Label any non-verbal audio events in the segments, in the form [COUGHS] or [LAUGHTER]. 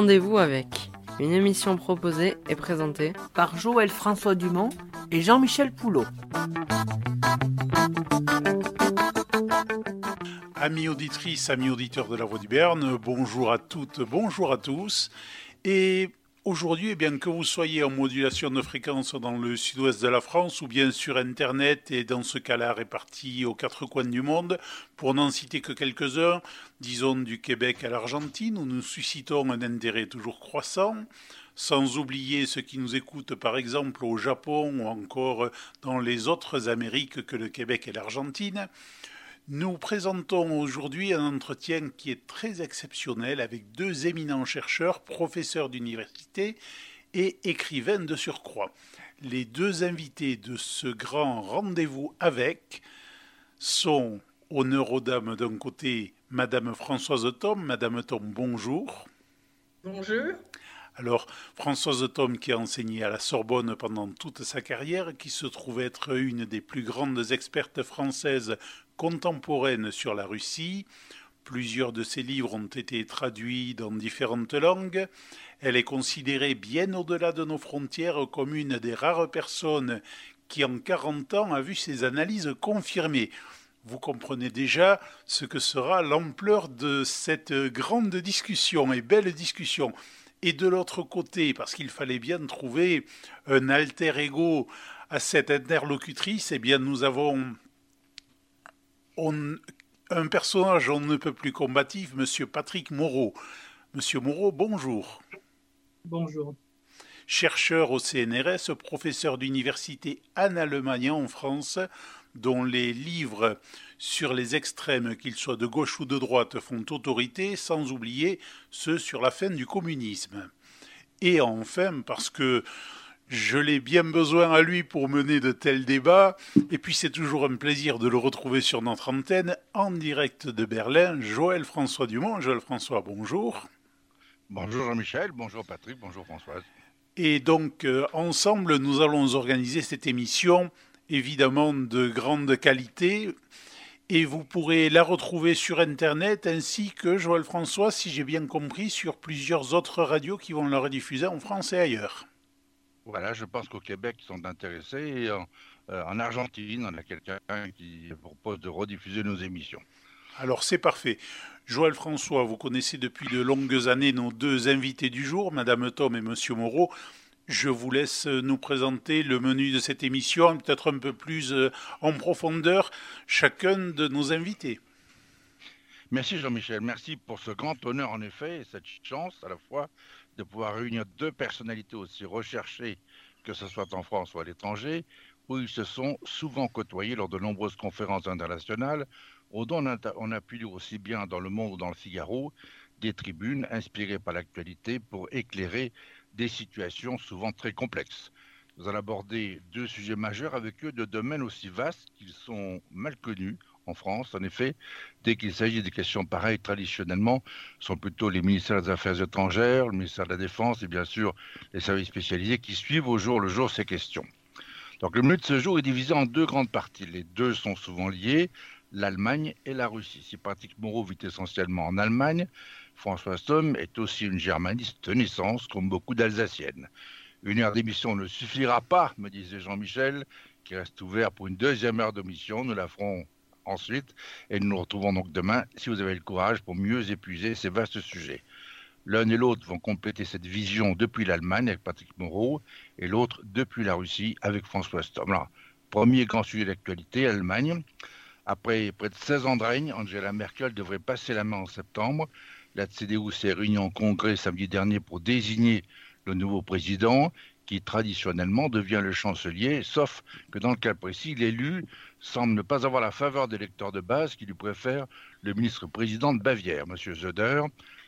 Rendez-vous avec une émission proposée et présentée par Joël François Dumont et Jean-Michel Poulot. Amis auditrices, amis auditeurs de la Voix du Berne, bonjour à toutes, bonjour à tous. Et Aujourd'hui, eh bien que vous soyez en modulation de fréquence dans le sud-ouest de la France ou bien sur Internet et dans ce cas-là répartis aux quatre coins du monde, pour n'en citer que quelques-uns, disons du Québec à l'Argentine, où nous suscitons un intérêt toujours croissant, sans oublier ceux qui nous écoutent par exemple au Japon ou encore dans les autres Amériques que le Québec et l'Argentine, nous présentons aujourd'hui un entretien qui est très exceptionnel avec deux éminents chercheurs, professeurs d'université et écrivains de surcroît. Les deux invités de ce grand rendez-vous avec sont, honneur aux dames d'un côté, Madame Françoise Thom. Madame Thom, bonjour. Bonjour. Alors, Françoise Thom, qui a enseigné à la Sorbonne pendant toute sa carrière, qui se trouve être une des plus grandes expertes françaises contemporaines sur la Russie. Plusieurs de ses livres ont été traduits dans différentes langues. Elle est considérée bien au-delà de nos frontières comme une des rares personnes qui en 40 ans a vu ses analyses confirmées. Vous comprenez déjà ce que sera l'ampleur de cette grande discussion et belle discussion. Et de l'autre côté, parce qu'il fallait bien trouver un alter ego à cette interlocutrice, eh bien nous avons un personnage on ne peut plus combatif, Monsieur Patrick Moreau. Monsieur Moreau, bonjour. Bonjour. Chercheur au CNRS, professeur d'université Anne-Allemagne en France, dont les livres sur les extrêmes, qu'ils soient de gauche ou de droite, font autorité, sans oublier ceux sur la fin du communisme. Et enfin, parce que je l'ai bien besoin à lui pour mener de tels débats, et puis c'est toujours un plaisir de le retrouver sur notre antenne, en direct de Berlin, Joël François Dumont. Joël François, bonjour. Bonjour Jean-Michel, bonjour Patrick, bonjour Françoise. Et donc, euh, ensemble, nous allons organiser cette émission évidemment de grande qualité. Et vous pourrez la retrouver sur Internet ainsi que Joël François, si j'ai bien compris, sur plusieurs autres radios qui vont la rediffuser en France et ailleurs. Voilà, je pense qu'au Québec, ils sont intéressés. Et en, euh, en Argentine, on a quelqu'un qui propose de rediffuser nos émissions. Alors c'est parfait. Joël François, vous connaissez depuis de longues années nos deux invités du jour, Madame Tom et Monsieur Moreau. Je vous laisse nous présenter le menu de cette émission, peut-être un peu plus euh, en profondeur, chacun de nos invités. Merci Jean-Michel, merci pour ce grand honneur en effet et cette chance à la fois de pouvoir réunir deux personnalités aussi recherchées, que ce soit en France ou à l'étranger, où ils se sont souvent côtoyés lors de nombreuses conférences internationales, dont on a, on a pu lire aussi bien dans Le Monde ou dans Le Figaro des tribunes inspirées par l'actualité pour éclairer des situations souvent très complexes. Nous allons aborder deux sujets majeurs avec eux de domaines aussi vastes qu'ils sont mal connus en France. En effet, dès qu'il s'agit des questions pareilles, traditionnellement, sont plutôt les ministères des Affaires étrangères, le ministère de la Défense et bien sûr les services spécialisés qui suivent au jour le jour ces questions. Donc le menu de ce jour est divisé en deux grandes parties. Les deux sont souvent liés, l'Allemagne et la Russie. Si Patrick Moreau vit essentiellement en Allemagne, François Somme est aussi une germaniste de naissance, comme beaucoup d'Alsaciennes. Une heure d'émission ne suffira pas, me disait Jean-Michel, qui reste ouvert pour une deuxième heure d'émission. Nous la ferons ensuite et nous nous retrouvons donc demain, si vous avez le courage, pour mieux épuiser ces vastes sujets. L'un et l'autre vont compléter cette vision depuis l'Allemagne avec Patrick Moreau et l'autre depuis la Russie avec François Stom. Alors, premier grand sujet d'actualité, l'Allemagne. Après près de 16 ans de règne, Angela Merkel devrait passer la main en septembre. La CDU s'est réunie en congrès samedi dernier pour désigner le nouveau président qui traditionnellement devient le chancelier, sauf que dans le cas précis, l'élu semble ne pas avoir la faveur des lecteurs de base qui lui préfèrent le ministre-président de Bavière, M. Zöder,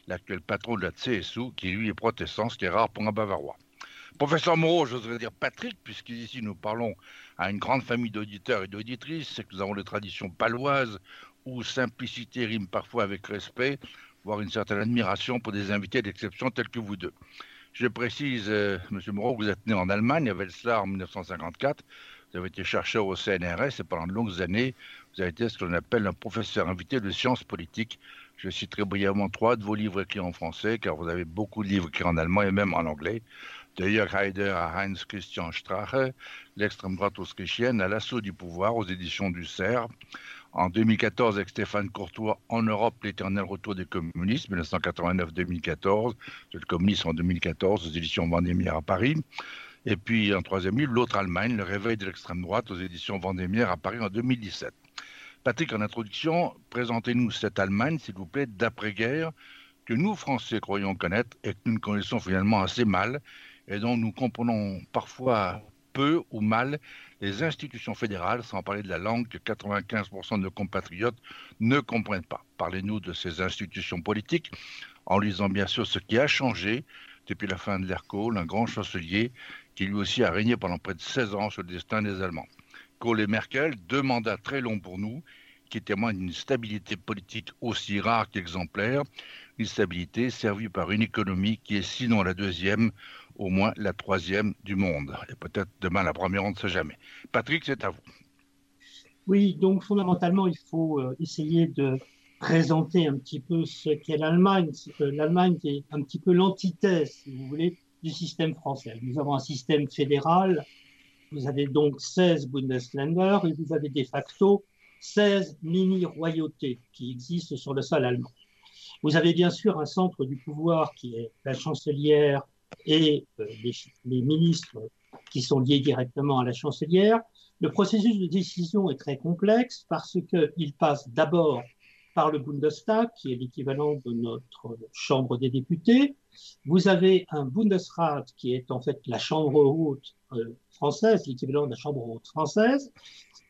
l'actuel patron de la CSU, qui lui est protestant, ce qui est rare pour un Bavarois. Professeur Moreau, j'oserais dire Patrick, puisqu'ici nous parlons à une grande famille d'auditeurs et d'auditrices, c'est que nous avons des traditions paloises où simplicité rime parfois avec respect voire une certaine admiration pour des invités d'exception tels que vous deux. Je précise, euh, Monsieur Moreau, vous êtes né en Allemagne, à Wetzlar en 1954. Vous avez été chercheur au CNRS et pendant de longues années, vous avez été ce que l'on appelle un professeur invité de sciences politiques. Je citerai brièvement trois de vos livres écrits en français, car vous avez beaucoup de livres écrits en allemand et même en anglais. De Jörg Haider à Heinz Christian Strache, l'extrême droite autrichienne à l'assaut du pouvoir aux éditions du CERF. En 2014, avec Stéphane Courtois, En Europe, l'éternel retour des communistes, 1989-2014. Le communisme en 2014, aux éditions Vendémiaire à Paris. Et puis, en troisième livre, L'autre Allemagne, le réveil de l'extrême droite, aux éditions Vendémiaire à Paris en 2017. Patrick, en introduction, présentez-nous cette Allemagne, s'il vous plaît, d'après-guerre, que nous, Français, croyons connaître et que nous connaissons finalement assez mal, et dont nous comprenons parfois peu ou mal les institutions fédérales, sans parler de la langue que 95% de nos compatriotes ne comprennent pas. Parlez-nous de ces institutions politiques, en lisant bien sûr ce qui a changé depuis la fin de l'ère un grand chancelier qui lui aussi a régné pendant près de 16 ans sur le destin des Allemands. Kohl et Merkel, deux mandats très longs pour nous, qui témoignent d'une stabilité politique aussi rare qu'exemplaire, une stabilité servie par une économie qui est sinon la deuxième, au moins la troisième du monde. Et peut-être demain la première, on ne sait jamais. Patrick, c'est à vous. Oui, donc fondamentalement, il faut euh, essayer de présenter un petit peu ce qu'est l'Allemagne. L'Allemagne est un petit peu l'antithèse, si vous voulez, du système français. Nous avons un système fédéral vous avez donc 16 Bundesländer et vous avez de facto 16 mini-royautés qui existent sur le sol allemand. Vous avez bien sûr un centre du pouvoir qui est la chancelière et euh, les, ministres qui sont liés directement à la chancelière. Le processus de décision est très complexe parce qu'il passe d'abord par le Bundestag, qui est l'équivalent de notre Chambre des députés. Vous avez un Bundesrat, qui est en fait la Chambre haute euh, française, l'équivalent de la Chambre haute française.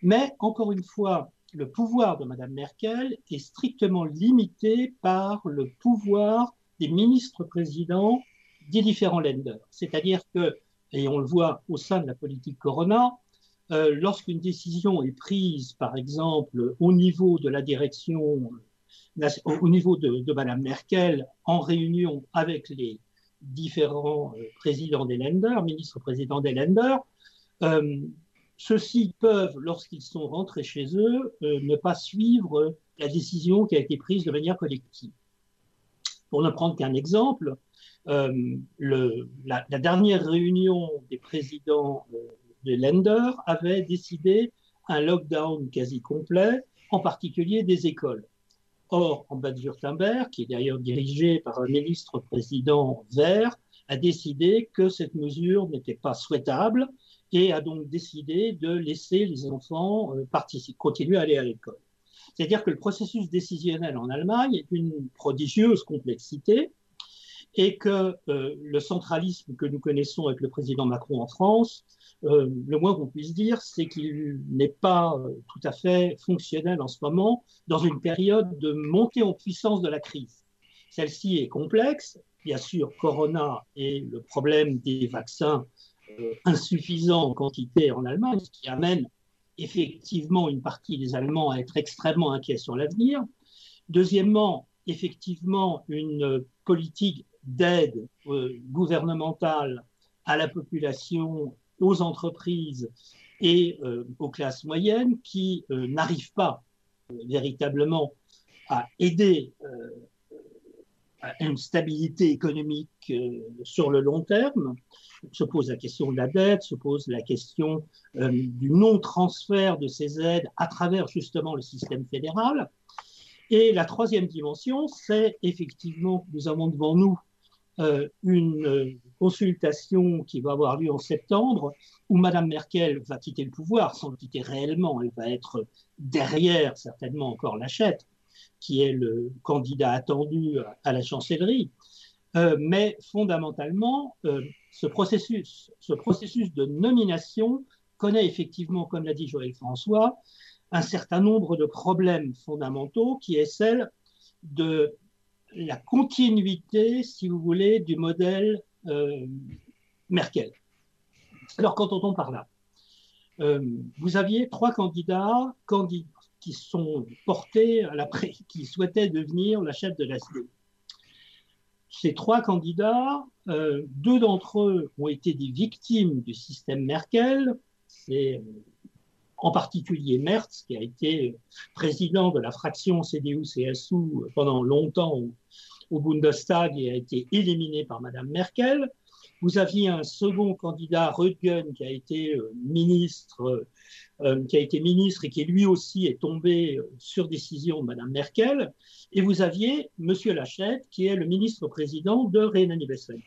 Mais encore une fois, le pouvoir de Mme Merkel est strictement limité par le pouvoir des ministres-présidents des différents Länder. C'est-à-dire que, et on le voit au sein de la politique Corona, euh, lorsqu'une décision est prise, par exemple, au niveau de la direction, au niveau de, de Mme Merkel, en réunion avec les différents euh, présidents des Länder, ministres-présidents des Länder, euh, ceux-ci peuvent, lorsqu'ils sont rentrés chez eux, euh, ne pas suivre la décision qui a été prise de manière collective. Pour ne prendre qu'un exemple, le, la, la, dernière réunion des présidents euh, de Länder avait décidé un lockdown quasi complet, en particulier des écoles. Or, en Bade-Württemberg, qui est d'ailleurs dirigé par un ministre-président vert, a décidé que cette mesure n'était pas souhaitable et a donc décidé de laisser les enfants euh, participer, continuer à aller à l'école. C'est-à-dire que le processus décisionnel en Allemagne est d'une prodigieuse complexité et que euh, le centralisme que nous connaissons avec le président Macron en France, euh, le moins qu'on puisse dire, c'est qu'il n'est pas euh, tout à fait fonctionnel en ce moment dans une période de montée en puissance de la crise. Celle-ci est complexe, bien sûr, Corona et le problème des vaccins euh, insuffisants en quantité en Allemagne, ce qui amène effectivement une partie des Allemands à être extrêmement inquiets sur l'avenir. Deuxièmement, effectivement, une politique d'aide gouvernementale à la population, aux entreprises et euh, aux classes moyennes qui euh, n'arrive pas euh, véritablement à aider à une stabilité économique sur le long terme. Se pose la question de la dette, se pose la question du non-transfert de ces aides à travers justement le système fédéral. Et la troisième dimension, c'est effectivement nous avons devant nous une euh, consultation qui va avoir lieu en septembre où Madame Merkel va quitter le pouvoir sans le quitter réellement. Elle va être derrière certainement encore Lachette, qui est le candidat attendu à la chancellerie. Euh, mais fondamentalement, euh, ce, processus, ce processus de nomination connaît effectivement, comme l'a dit Joël François, un certain nombre de problèmes fondamentaux qui est celle de la continuité, si vous voulez, du modèle euh, Merkel. Alors, qu'entend-on par là? Euh, Vous aviez trois candidats, qui sont portés [LAUGHS] qui souhaitaient devenir la chef de la. Ces trois candidats, euh, deux d'entre eux ont été des victimes du système Merkel. C'est en particulier Merz, qui a été président de la fraction CDU-CSU pendant longtemps au, Bundestag et a été éliminé par Madame Merkel. Vous aviez un second candidat, Röttgen, qui a été euh, ministre, euh, qui a été ministre et qui lui aussi est tombé euh, sur décision de Madame Merkel. Et vous aviez Monsieur Lachette, qui est le ministre-président de Rhénanie-Westphalie.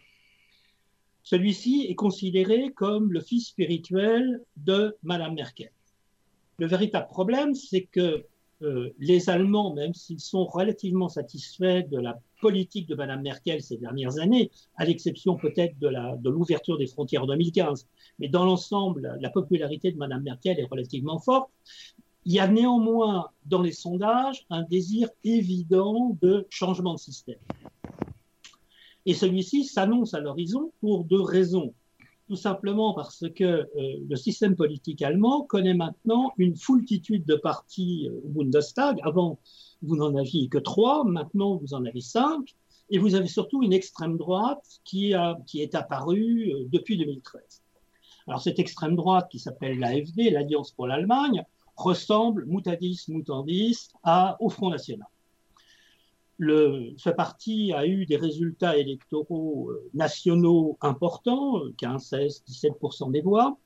Celui-ci est considéré comme le fils spirituel de Madame Merkel. Le véritable problème, c'est que euh, les Allemands, même s'ils sont relativement satisfaits de la politique de Mme Merkel ces dernières années, à l'exception peut-être de l'ouverture des frontières en 2015, mais dans l'ensemble, la popularité de Mme Merkel est relativement forte. Il y a néanmoins dans les sondages un désir évident de changement de système. Et celui-ci s'annonce à l'horizon pour deux raisons tout simplement parce que euh, le système politique allemand connaît maintenant une foultitude de partis euh, au Bundestag. Avant, vous n'en aviez que trois, maintenant vous en avez cinq, et vous avez surtout une extrême droite qui, a, qui est apparue euh, depuis 2013. Alors cette extrême droite qui s'appelle l'AFD, l'Alliance pour l'Allemagne, ressemble mutadis mutandis à, au Front National ce parti a eu des résultats électoraux euh, nationaux importants, 15, 16, 17% des voix,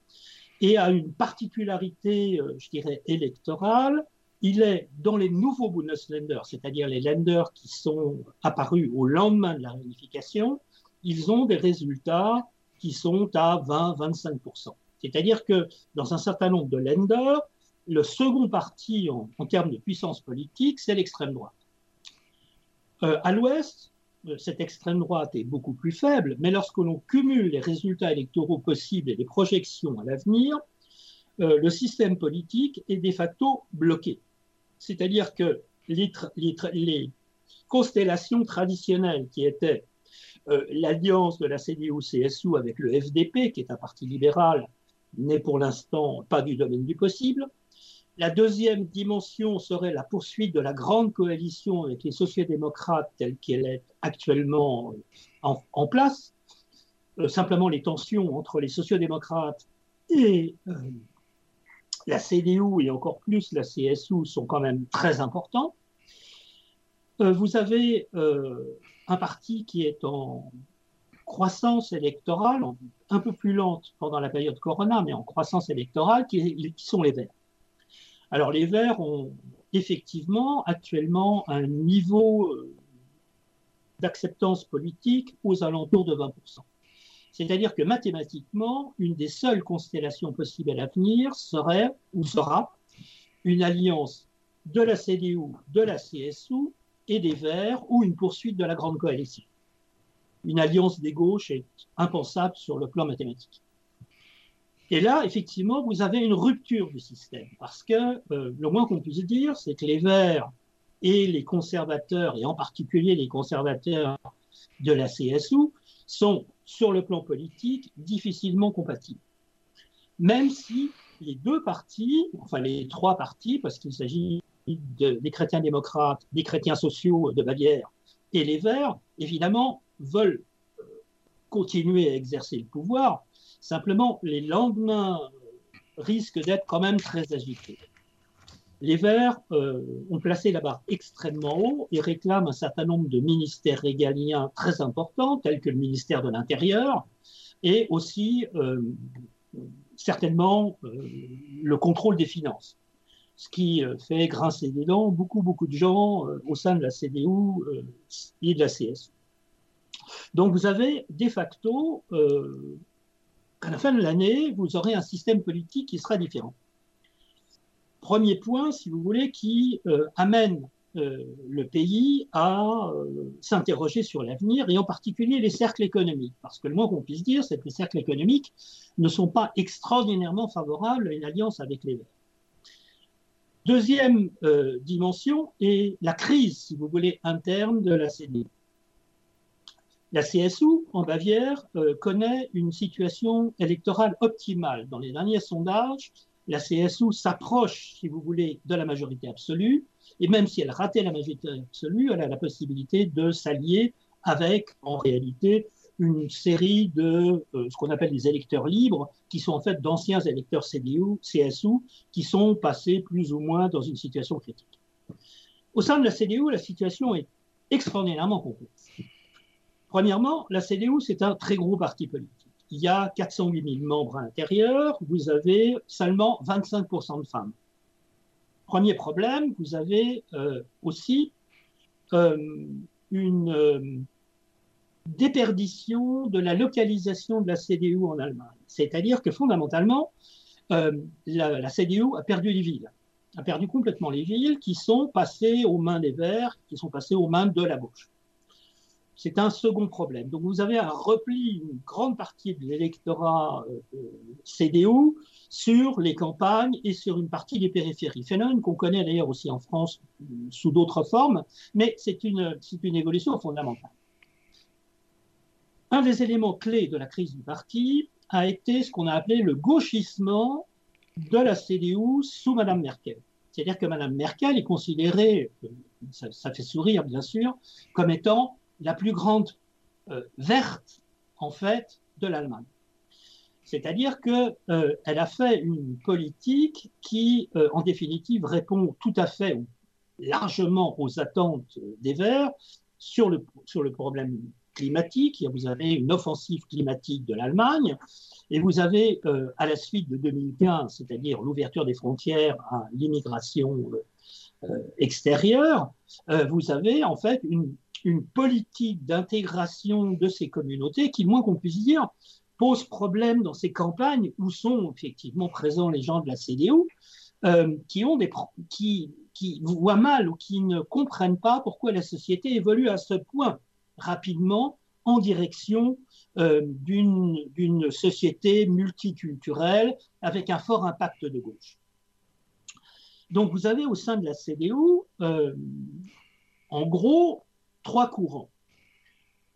et a une particularité, euh, je dirais, électorale. Il est dans les nouveaux Bundesländer, c'est-à-dire les lenders qui sont apparus au lendemain de la réunification, ils ont des résultats qui sont à 20-25%. C'est-à-dire que dans un certain nombre de lenders, le second parti en termes de puissance politique, c'est l'extrême droite. Euh, à l'ouest, euh, cette extrême droite est beaucoup plus faible, mais lorsque l'on cumule les résultats électoraux possibles et les projections à l'avenir, euh, le système politique est de facto bloqué. C'est-à-dire que les, les, constellations traditionnelles qui étaient l'alliance de la CDU-CSU avec le FDP, qui est un parti libéral, n'est pour l'instant pas du domaine du possible. La deuxième dimension serait la poursuite de la grande coalition avec les sociodémocrates telle qu'elle est actuellement en, place. Euh, simplement, les tensions entre les sociodémocrates et euh, la CDU et encore plus la CSU sont quand même très importants. Euh, vous avez un parti qui est en croissance électorale, un peu plus lente pendant la période Corona, mais en croissance électorale, qui sont les Verts. Alors les Verts ont effectivement actuellement un niveau euh, d'acceptance politique aux alentours de 20%. C'est-à-dire que mathématiquement, une des seules constellations possibles à l'avenir serait ou sera une alliance de la CDU, de la CSU et des Verts ou une poursuite de la grande coalition. Une alliance des gauches est impensable sur le plan mathématique. Et là, effectivement, vous avez une rupture du système, parce que euh, le moins qu'on puisse dire, c'est que les Verts et les conservateurs, et en particulier les conservateurs de la CSU, sont, sur le plan politique, difficilement compatibles. Même si les deux partis, enfin les trois partis, parce qu'il s'agit des chrétiens démocrates, des chrétiens sociaux de Bavière et les Verts, évidemment, veulent euh, continuer à exercer le pouvoir, Simplement, les lendemains risquent d'être quand même très agités. Les Verts euh, ont placé la barre extrêmement haut et réclament un certain nombre de ministères régaliens très importants, tels que le ministère de l'Intérieur, et aussi euh, certainement euh, le contrôle des finances. Ce qui fait grincer des dents beaucoup, beaucoup de gens au sein de la CDU et de la CS. Donc vous avez de facto à la fin de l'année, vous aurez un système politique qui sera différent. Premier point, si vous voulez, qui euh, amène euh, le pays à euh, s'interroger sur l'avenir et en particulier les cercles économiques. Parce que le moins qu'on puisse dire, c'est que les cercles économiques ne sont pas extraordinairement favorables à une alliance avec les Verts. Deuxième dimension est la crise, si vous voulez, interne de la CDU. La CSU, en Bavière, euh, connaît une situation électorale optimale. Dans les derniers sondages, la CSU s'approche, si vous voulez, de la majorité absolue. Et même si elle ratait la majorité absolue, elle a la possibilité de s'allier avec, en réalité, une série de ce qu'on appelle des électeurs libres, qui sont en fait d'anciens électeurs CDU, CSU, qui sont passés plus ou moins dans une situation critique. Au sein de la CDU, la situation est extraordinairement complexe. Premièrement, la CDU, c'est un très gros parti politique. Il y a 408 000 membres à l'intérieur, vous avez seulement 25% de femmes. Premier problème, vous avez euh, aussi euh, une euh, déperdition de la localisation de la CDU en Allemagne. C'est-à-dire que fondamentalement, la, la, CDU a perdu les villes, a perdu complètement les villes qui sont passées aux mains des Verts, qui sont passées aux mains de la gauche. C'est un second problème. Donc vous avez un repli, une grande partie de l'électorat euh, CDU sur les campagnes et sur une partie des périphéries. Phénomène qu'on connaît d'ailleurs aussi en France euh, sous d'autres formes, mais c'est une, évolution fondamentale. Un des éléments clés de la crise du parti a été ce qu'on a appelé le gauchissement de la CDU sous Madame Merkel. C'est-à-dire que Madame Merkel est considérée, euh, ça, fait sourire bien sûr, comme étant la plus grande euh, verte, en fait, de l'Allemagne. C'est-à-dire qu'elle euh, a fait une politique qui, euh, en définitive, répond tout à fait ou largement aux attentes des Verts sur le, sur le problème climatique. Vous avez une offensive climatique de l'Allemagne et vous avez, à la suite de 2015, c'est-à-dire l'ouverture des frontières à l'immigration extérieure, vous avez en fait une une politique d'intégration de ces communautés qui, moins qu'on puisse dire, pose problème dans ces campagnes où sont effectivement présents les gens de la CDU, euh, qui, ont des, qui, voient mal ou qui ne comprennent pas pourquoi la société évolue à ce point rapidement en direction euh, d'une société multiculturelle avec un fort impact de gauche. Donc vous avez au sein de la CDU, euh, en gros, trois courants.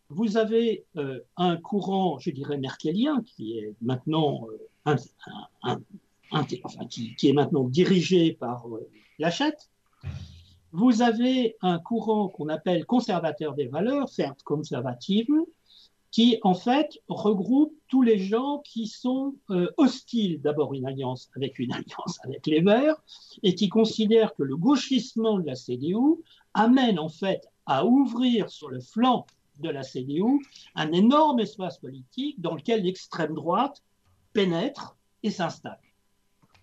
Vous avez euh, un courant, je dirais, merkelien, qui est maintenant, euh, qui, est maintenant dirigé par euh, Lachette. Vous avez un courant qu'on appelle conservateur des valeurs, certes conservative, qui en fait regroupe tous les gens qui sont euh, hostiles d'abord une alliance avec une [LAUGHS] alliance avec les Verts et qui considèrent que le gauchissement de la CDU amène en fait à ouvrir sur le flanc de la CDU un énorme espace politique dans lequel l'extrême droite pénètre et s'installe.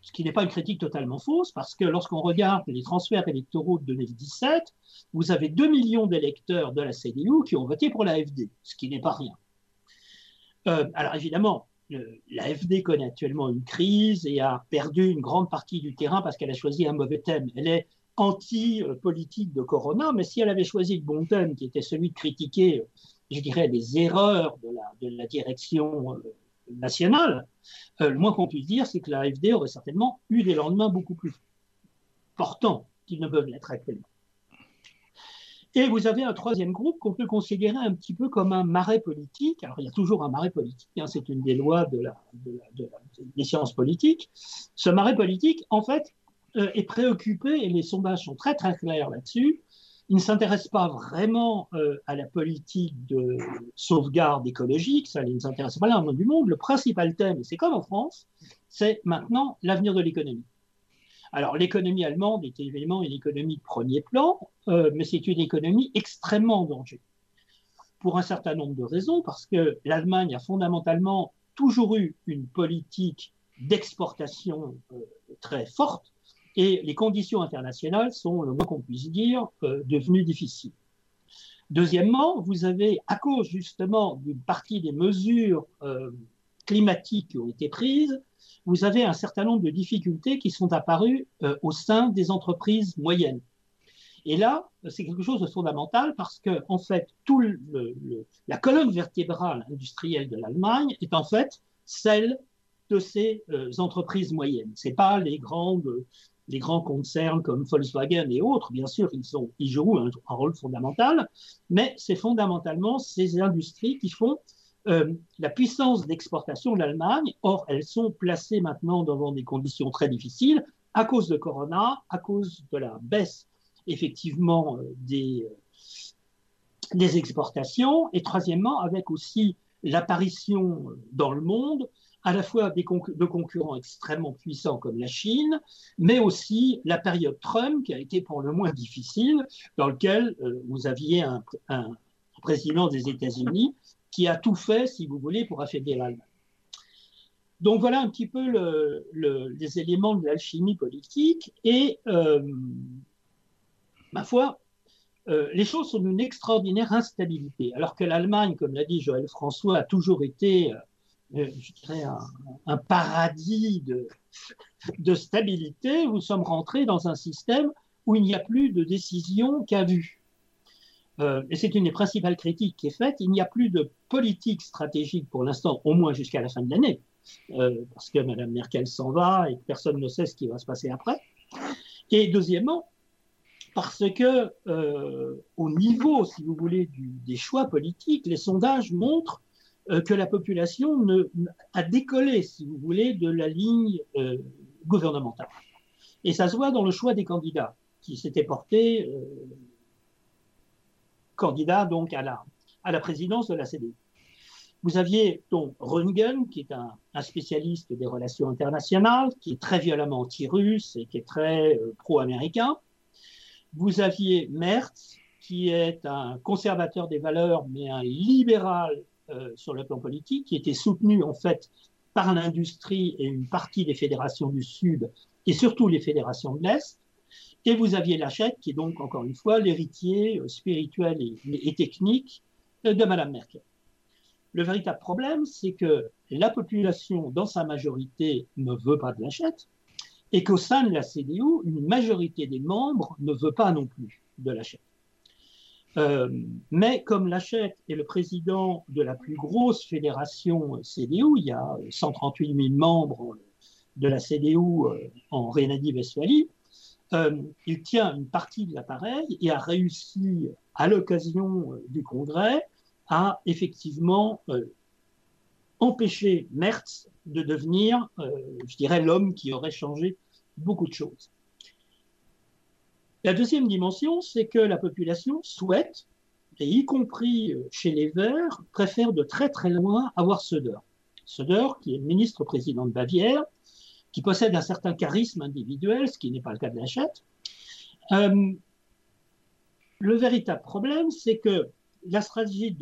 Ce qui n'est pas une critique totalement fausse, parce que lorsqu'on regarde les transferts électoraux de 2017, vous avez 2 millions d'électeurs de la CDU qui ont voté pour l'AFD, ce qui n'est pas rien. Euh, alors évidemment, l'AFD connaît actuellement une crise et a perdu une grande partie du terrain parce qu'elle a choisi un mauvais thème. Elle est anti-politique de Corona, mais si elle avait choisi le bon thème, qui était celui de critiquer, je dirais, les erreurs de la, direction euh, nationale, euh, le moins qu'on puisse dire, c'est que la AFD aurait certainement eu des lendemains beaucoup plus portants qu'ils ne peuvent l'être actuellement. Et vous avez un troisième groupe qu'on peut considérer un petit peu comme un marais politique. Alors, il y a toujours un marais politique, hein, c'est une des lois des sciences politiques. Ce marais politique, en fait, euh, est préoccupé, et les sondages sont très très clairs là-dessus, il ne s'intéresse pas vraiment euh, à la politique de sauvegarde écologique, ça ne s'intéresse pas là du monde. Le principal thème, c'est comme en France, c'est maintenant l'avenir de l'économie. Alors l'économie allemande est évidemment une économie de premier plan, euh, mais c'est une économie extrêmement en danger. Pour un certain nombre de raisons, parce que l'Allemagne a fondamentalement toujours eu une politique d'exportation très forte, et les conditions internationales sont, le moins qu'on puisse dire, euh, devenues difficiles. Deuxièmement, vous avez, à cause justement d'une partie des mesures euh, climatiques qui ont été prises, vous avez un certain nombre de difficultés qui sont apparues euh, au sein des entreprises moyennes. Et là, c'est quelque chose de fondamental parce que, en fait, tout la colonne vertébrale industrielle de l'Allemagne est en fait celle de ces entreprises moyennes. C'est pas les grandes les grands concerns comme Volkswagen et autres, bien sûr, ils, jouent un, rôle fondamental, mais c'est fondamentalement ces industries qui font euh, la puissance d'exportation de l'Allemagne. Or, elles sont placées maintenant devant des conditions très difficiles à cause de Corona, à cause de la baisse effectivement euh, euh, des exportations, et troisièmement, avec aussi l'apparition dans le monde à la fois des de concurrents extrêmement puissants comme la Chine, mais aussi la période Trump qui a été pour le moins difficile, dans lequel euh, vous aviez un, président des États-Unis qui a tout fait, si vous voulez, pour affaiblir l'Allemagne. Donc voilà un petit peu le, le, les éléments de l'alchimie politique et, euh, ma foi, euh, les choses sont d'une extraordinaire instabilité, alors que l'Allemagne, comme l'a dit Joël François, a toujours été je dirais, un, paradis de, de, stabilité, nous sommes rentrés dans un système où il n'y a plus de décision qu'à vue. Euh, et c'est une des principales critiques qui est faite. Il n'y a plus de politique stratégique pour l'instant, au moins jusqu'à la fin de l'année, euh, parce que Mme Merkel s'en va et que personne ne sait ce qui va se passer après. Et deuxièmement, parce que euh, au niveau, si vous voulez, des choix politiques, les sondages montrent que la population a décollé, si vous voulez, de la ligne euh, gouvernementale. Et ça se voit dans le choix des candidats qui s'étaient portés euh, candidats donc à la, présidence de la CDU. Vous aviez donc Röntgen, qui est un, spécialiste des relations internationales, qui est très violemment anti-russe et qui est très euh, pro-américain. Vous aviez Merz, qui est un conservateur des valeurs, mais un libéral euh, sur le plan politique, qui était soutenu en fait par l'industrie et une partie des fédérations du Sud et surtout les fédérations de l'Est. Et vous aviez Lachette, qui est donc encore une fois l'héritier euh, spirituel et, technique euh, de Madame Merkel. Le véritable problème, c'est que la population, dans sa majorité, ne veut pas de Lachette, et qu'au sein de la CDU, une majorité des membres ne veut pas non plus de Lachette. Euh, mais comme Lachette est le président de la plus grosse fédération CDU, il y a 138 000 membres de la CDU euh, en Rhénanie-Westphalie, euh, il tient une partie de l'appareil et a réussi, à l'occasion du congrès, à effectivement empêcher Merz de devenir, je dirais, l'homme qui aurait changé beaucoup de choses. La deuxième dimension, c'est que la population souhaite, et y compris euh, chez les Verts, préfère de très très loin avoir Söder. Söder, qui est ministre-président de Bavière, qui possède un certain charisme individuel, ce qui n'est pas le cas de Lachette. Euh, le véritable problème, c'est que la stratégie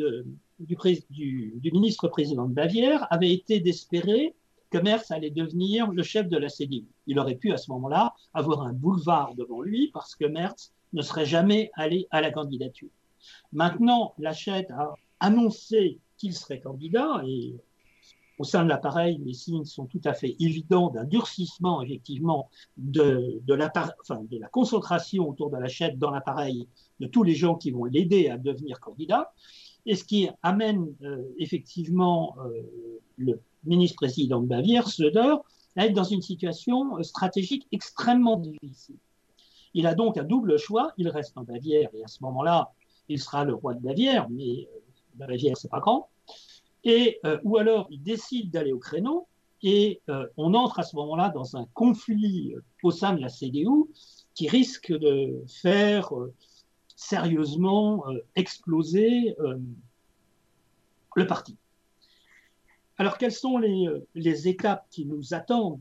du ministre-président de Bavière avait été d'espérer que Merz allait devenir le chef de la CDU. Il aurait pu à ce moment-là avoir un boulevard devant lui parce que Merz ne serait jamais allé à la candidature. Maintenant, Lachette a annoncé qu'il serait candidat et au sein de l'appareil, les signes sont tout à fait évidents d'un durcissement, effectivement, de la concentration autour de Lachette dans l'appareil de tous les gens qui vont l'aider à devenir candidat. Et ce qui amène euh, effectivement euh, le ministre-président de Bavière, Söder, à être dans une situation stratégique extrêmement difficile. Il a donc un double choix. Il reste en Bavière et à ce moment-là, il sera le roi de Bavière, mais euh, la Bavière, c'est pas grand. Et, euh, ou alors, il décide d'aller au créneau et euh, on entre à ce moment-là dans un conflit au sein de la CDU qui risque de faire sérieusement exploser le parti. Alors, quelles sont les, les étapes qui nous attendent?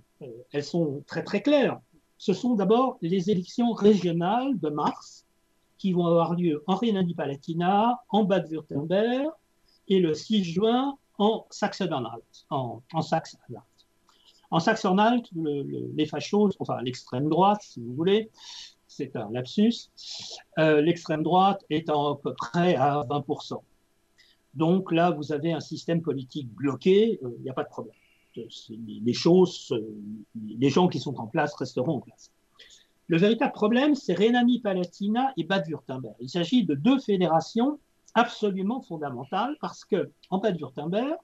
Elles sont très très claires. Ce sont d'abord les élections régionales de mars qui vont avoir lieu en Rhénanie-Palatinat, en Bade-Württemberg et le 6 juin en Saxe-Anhalt. En, en Saxe-Anhalt. En Saxe-Anhalt, le, le, les fachos, enfin l'extrême droite, si vous voulez, c'est un lapsus, euh, l'extrême droite est à peu près à 20%. Donc là, vous avez un système politique bloqué, il euh, n'y a pas de problème. Les choses, euh, les gens qui sont en place resteront en place. Le véritable problème, c'est Rhénanie-Palatinat et Bade-Württemberg. Il s'agit de deux fédérations absolument fondamentales parce que en Bade-Württemberg,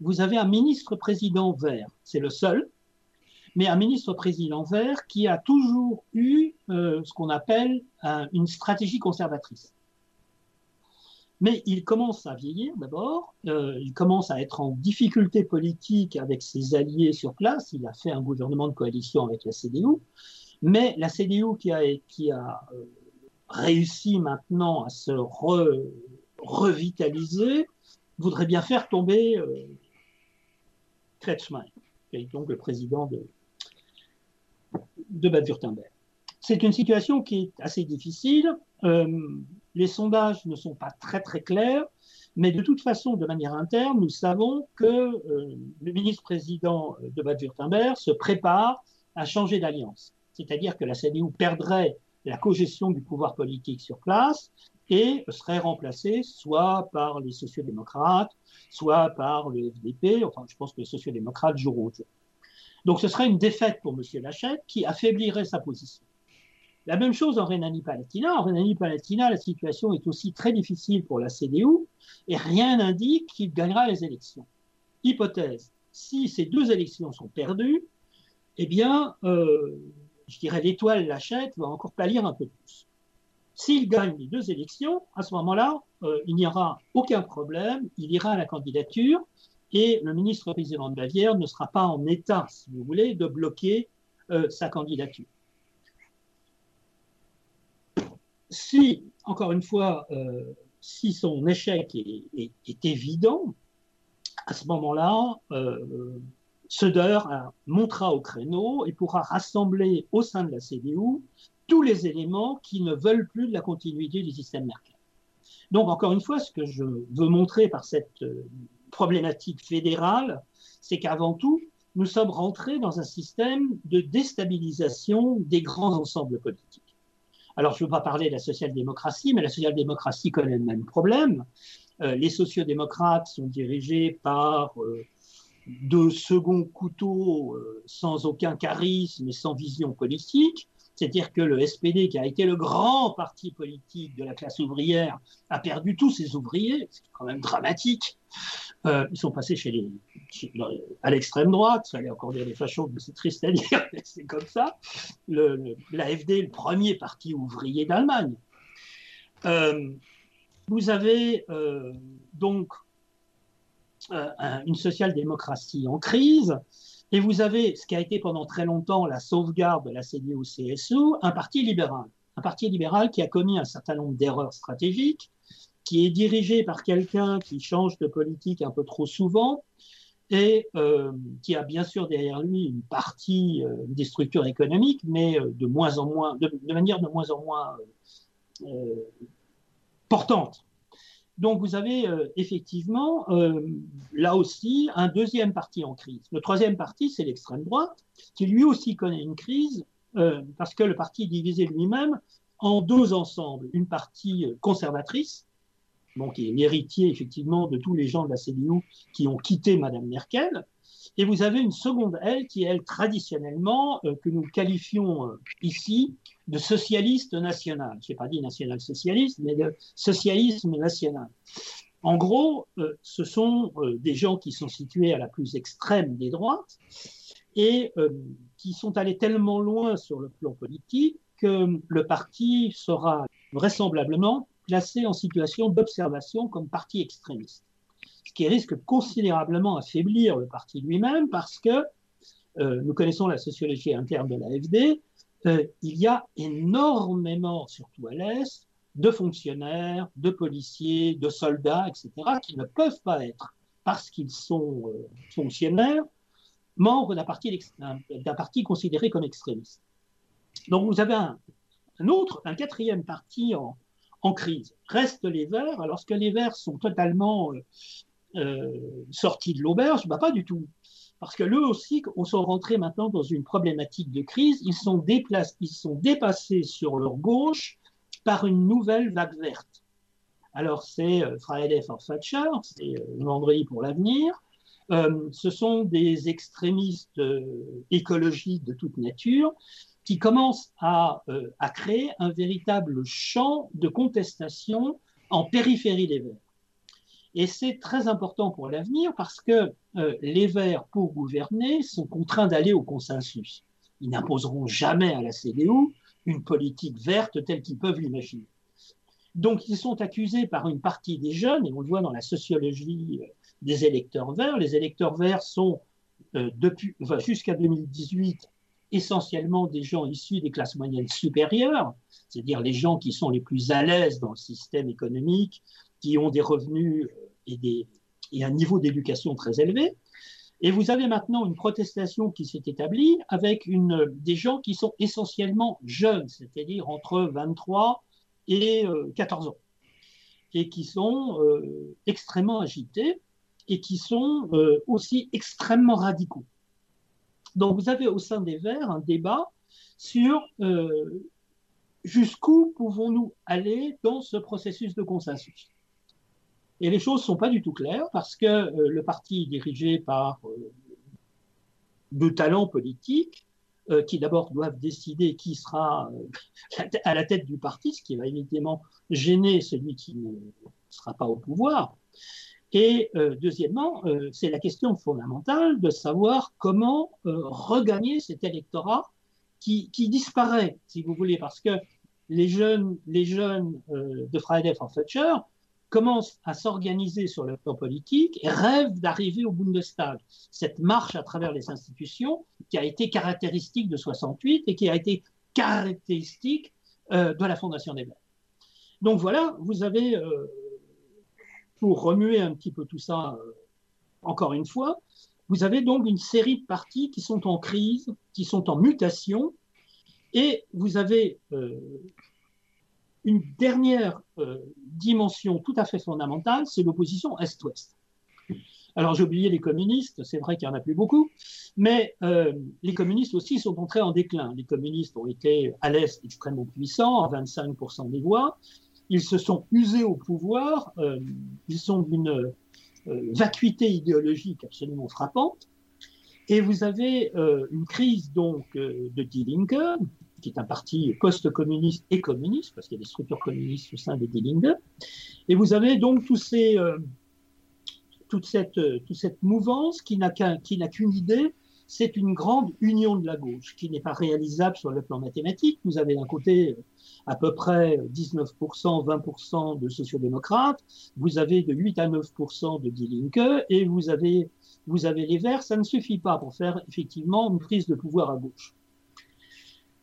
vous avez un ministre-président vert, c'est le seul, mais un ministre-président vert qui a toujours eu euh, ce qu'on appelle un, une stratégie conservatrice. Mais il commence à vieillir d'abord, euh, il commence à être en difficulté politique avec ses alliés sur place, il a fait un gouvernement de coalition avec la CDU, mais la CDU qui a, euh, réussi maintenant à se re, revitaliser voudrait bien faire tomber euh, Kretschmann, qui est donc le président de, de Bade-Württemberg. C'est une situation qui est assez difficile. Euh, les sondages ne sont pas très très clairs, mais de toute façon, de manière interne, nous savons que euh, le ministre-président de Bade-Württemberg se prépare à changer d'alliance. C'est-à-dire que la CDU perdrait la cogestion du pouvoir politique sur place et serait remplacée soit par les sociodémocrates, soit par le FDP. Enfin, je pense que les sociodémocrates joueront au jeu. Donc ce serait une défaite pour M. Lachette qui affaiblirait sa position. La même chose en Rhénanie-Palatinat. En Rhénanie-Palatinat, la situation est aussi très difficile pour la CDU et rien n'indique qu'il gagnera les élections. Hypothèse, si ces deux élections sont perdues, eh bien, euh, je dirais l'étoile Lachette va encore pâlir un peu plus. S'il gagne les deux élections, à ce moment-là, euh, il n'y aura aucun problème, il ira à la candidature et le ministre-président de Bavière ne sera pas en état, si vous voulez, de bloquer euh, sa candidature. Si, encore une fois, euh, si son échec est, évident, à ce moment-là, euh, Söder montera au créneau et pourra rassembler au sein de la CDU tous les éléments qui ne veulent plus de la continuité du système Merkel. Donc, encore une fois, ce que je veux montrer par cette euh, problématique fédérale, c'est qu'avant tout, nous sommes rentrés dans un système de déstabilisation des grands ensembles politiques. Alors, je ne veux pas parler de la social-démocratie, mais la social-démocratie connaît le même problème. Euh, les sociodémocrates sont dirigés par euh, deux seconds couteaux euh, sans aucun charisme et sans vision politique. C'est-à-dire que le SPD, qui a été le grand parti politique de la classe ouvrière, a perdu tous ses ouvriers. C'est quand même dramatique. Euh, ils sont passés chez les, à l'extrême droite, ça allait encore dire les fachos, mais c'est triste à dire, [LAUGHS] mais c'est comme ça. Le, L'AFD le premier parti ouvrier d'Allemagne. Euh, vous avez euh, donc une social-démocratie en crise, et vous avez ce qui a été pendant très longtemps la sauvegarde de la CDU-CSU, un parti libéral. Un parti libéral qui a commis un certain nombre d'erreurs stratégiques, qui est dirigé par quelqu'un qui change de politique un peu trop souvent et euh, qui a bien sûr derrière lui une partie euh, des structures économiques, mais euh, de moins en moins, de, manière de moins en moins portante. Donc vous avez effectivement là aussi un deuxième parti en crise. Le troisième parti, c'est l'extrême droite, qui lui aussi connaît une crise parce que le parti est divisé lui-même en deux ensembles. Une partie conservatrice, qui est l'héritier effectivement de tous les gens de la CDU qui ont quitté Madame Merkel. Et vous avez une seconde aile qui est, elle, traditionnellement, euh, que nous qualifions euh, ici de socialiste national. Je n'ai pas dit national-socialiste, mais de socialisme national. En gros, euh, ce sont des gens qui sont situés à la plus extrême des droites et qui sont allés tellement loin sur le plan politique que le parti sera vraisemblablement placé en situation d'observation comme parti extrémiste, ce qui risque considérablement affaiblir le parti lui-même parce que euh, nous connaissons la sociologie interne de l'AFD, euh, il y a énormément, surtout à l'Est, de fonctionnaires, de policiers, de soldats, etc., qui ne peuvent pas être, parce qu'ils sont euh, fonctionnaires, membres d'un parti, considéré comme extrémiste. Donc vous avez un, autre, un quatrième parti en, crise. Restent les Verts, alors que les Verts sont totalement euh, euh, sortis de l'auberge? Bah, Pas du tout. Parce que eux aussi on sont rentrés maintenant dans une problématique de crise. Ils sont, déplacés, ils sont dépassés sur leur gauche par une nouvelle vague verte. Alors c'est euh, Friday for Thatcher, c'est vendredi pour l'avenir. ce sont des extrémistes écologiques de toute nature qui commence euh, à, créer un véritable champ de contestation en périphérie des Verts. Et c'est très important pour l'avenir parce que euh, les Verts, pour gouverner, sont contraints d'aller au consensus. Ils n'imposeront jamais à la CDU une politique verte telle qu'ils peuvent l'imaginer. Donc ils sont accusés par une partie des jeunes, et on le voit dans la sociologie euh, des électeurs verts. Les électeurs verts sont depuis, jusqu'à 2018 essentiellement des gens issus des classes moyennes supérieures, c'est-à-dire les gens qui sont les plus à l'aise dans le système économique, qui ont des revenus et des, et un niveau d'éducation très élevé. Et vous avez maintenant une protestation qui s'est établie avec des gens qui sont essentiellement jeunes, c'est-à-dire entre 23 et 14 ans, et qui sont extrêmement agités et qui sont aussi extrêmement radicaux. Donc vous avez au sein des Verts un débat sur jusqu'où pouvons-nous aller dans ce processus de consensus. Et les choses ne sont pas du tout claires parce que euh, le parti est dirigé par euh, de talents politiques euh, qui d'abord doivent décider qui sera [LAUGHS] à la tête du parti, ce qui va évidemment gêner celui qui ne sera pas au pouvoir. Et deuxièmement, c'est la question fondamentale de savoir comment regagner cet électorat qui, disparaît, si vous voulez, parce que les jeunes, les jeunes de Friday for Future commencent à s'organiser sur le plan politique et rêvent d'arriver au Bundestag. Cette marche à travers les institutions qui a été caractéristique de 68 et qui a été caractéristique euh, de la Fondation des Verts. Donc voilà, vous avez, euh, pour remuer un petit peu tout ça, encore une fois, vous avez donc une série de partis qui sont en crise, qui sont en mutation, et vous avez euh, une dernière euh, dimension tout à fait fondamentale, c'est l'opposition Est-Ouest. Alors j'ai oublié les communistes, c'est vrai qu'il n'y en a plus beaucoup, mais euh, les communistes aussi sont entrés en déclin. Les communistes ont été à l'Est extrêmement puissants, à 25% des voix. Ils se sont usés au pouvoir, ils sont d'une vacuité idéologique absolument frappante. Et vous avez euh, une crise donc euh, de Die Linke, qui est un parti post-communiste et communiste, parce qu'il y a des structures communistes au sein de Die Linke. Et vous avez donc ces, euh, toute, cette, mouvance qui n'a qu'une idée, c'est une grande union de la gauche, qui n'est pas réalisable sur le plan mathématique. Vous avez d'un côté à peu près 19%, 20% de sociodémocrates, vous avez de 8 à 9% de Die Linke, et vous avez les Verts, ça ne suffit pas pour faire effectivement une prise de pouvoir à gauche.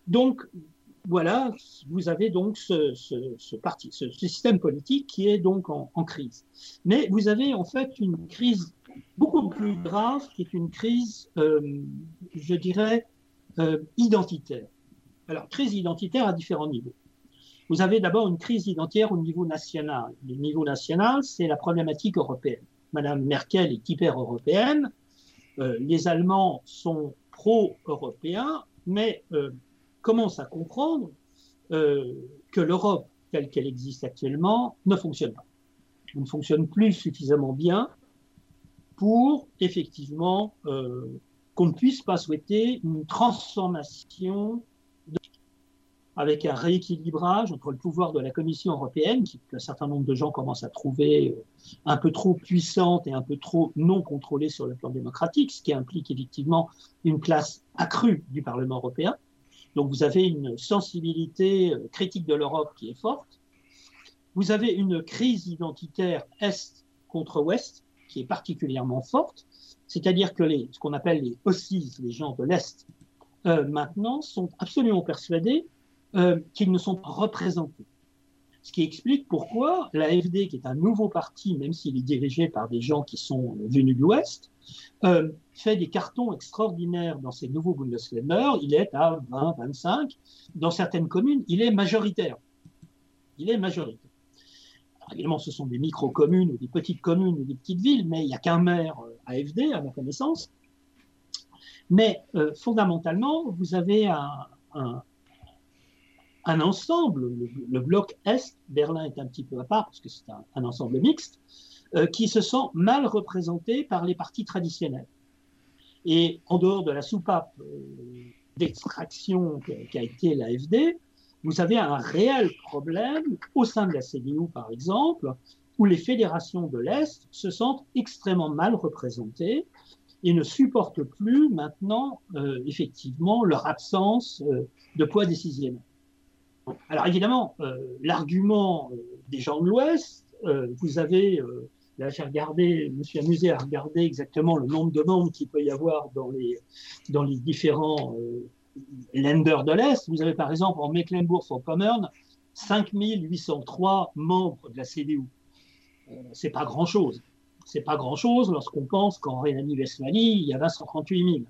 Donc, voilà, vous avez donc ce, parti, ce, système politique qui est donc en, crise. Mais vous avez en fait une crise beaucoup plus grave, qui est une crise, euh, je dirais, euh, identitaire. Alors, crise identitaire à différents niveaux. Vous avez d'abord une crise identitaire au niveau national. Le niveau national, c'est la problématique européenne. Madame Merkel est hyper européenne. Euh, les Allemands sont pro-européens, mais euh, commencent à comprendre euh, que l'Europe telle qu'elle existe actuellement ne fonctionne pas. Elle ne fonctionne plus suffisamment bien pour effectivement qu'on ne puisse pas souhaiter une transformation avec un rééquilibrage entre le pouvoir de la Commission européenne, qu'un certain nombre de gens commencent à trouver euh, un peu trop puissante et un peu trop non contrôlée sur le plan démocratique, ce qui implique effectivement une place accrue du Parlement européen. Donc vous avez une sensibilité euh, critique de l'Europe qui est forte. Vous avez une crise identitaire Est contre Ouest qui est particulièrement forte, c'est-à-dire que les, ce qu'on appelle les OSCIS, les gens de l'Est, euh, maintenant sont absolument persuadés euh, qu'ils ne sont pas représentés. Ce qui explique pourquoi l'AFD, qui est un nouveau parti, même s'il est dirigé par des gens qui sont venus de l'Ouest, euh, fait des cartons extraordinaires dans ces nouveaux Bundesländer. Il est à 20, 25. Dans certaines communes, il est majoritaire. Il est majoritaire. Évidemment, ce sont des micro-communes ou des petites communes ou des petites villes, mais il n'y a qu'un maire euh, AFD, à ma connaissance. Mais euh, fondamentalement, vous avez un ensemble, le, bloc Est, Berlin est un petit peu à part parce que c'est un, ensemble mixte, euh, qui se sent mal représenté par les partis traditionnels. Et en dehors de la soupape euh, d'extraction qu'a été l'AFD, vous avez un réel problème au sein de la CDU, par exemple, où les fédérations de l'Est se sentent extrêmement mal représentées et ne supportent plus maintenant, euh, effectivement, leur absence de poids décisionnel. Alors évidemment, euh, l'argument euh, des gens de l'Ouest, euh, vous avez, là j'ai regardé, je me suis amusé à regarder exactement le nombre de membres qu'il peut y avoir dans les, dans les différents lenders de l'Est. Vous avez par exemple en Mecklenburg-Vorpommern 5803 membres de la CDU. c'est pas grand-chose. c'est pas grand-chose lorsqu'on pense qu'en Rhénanie-Westphalie, il y avait 138 000.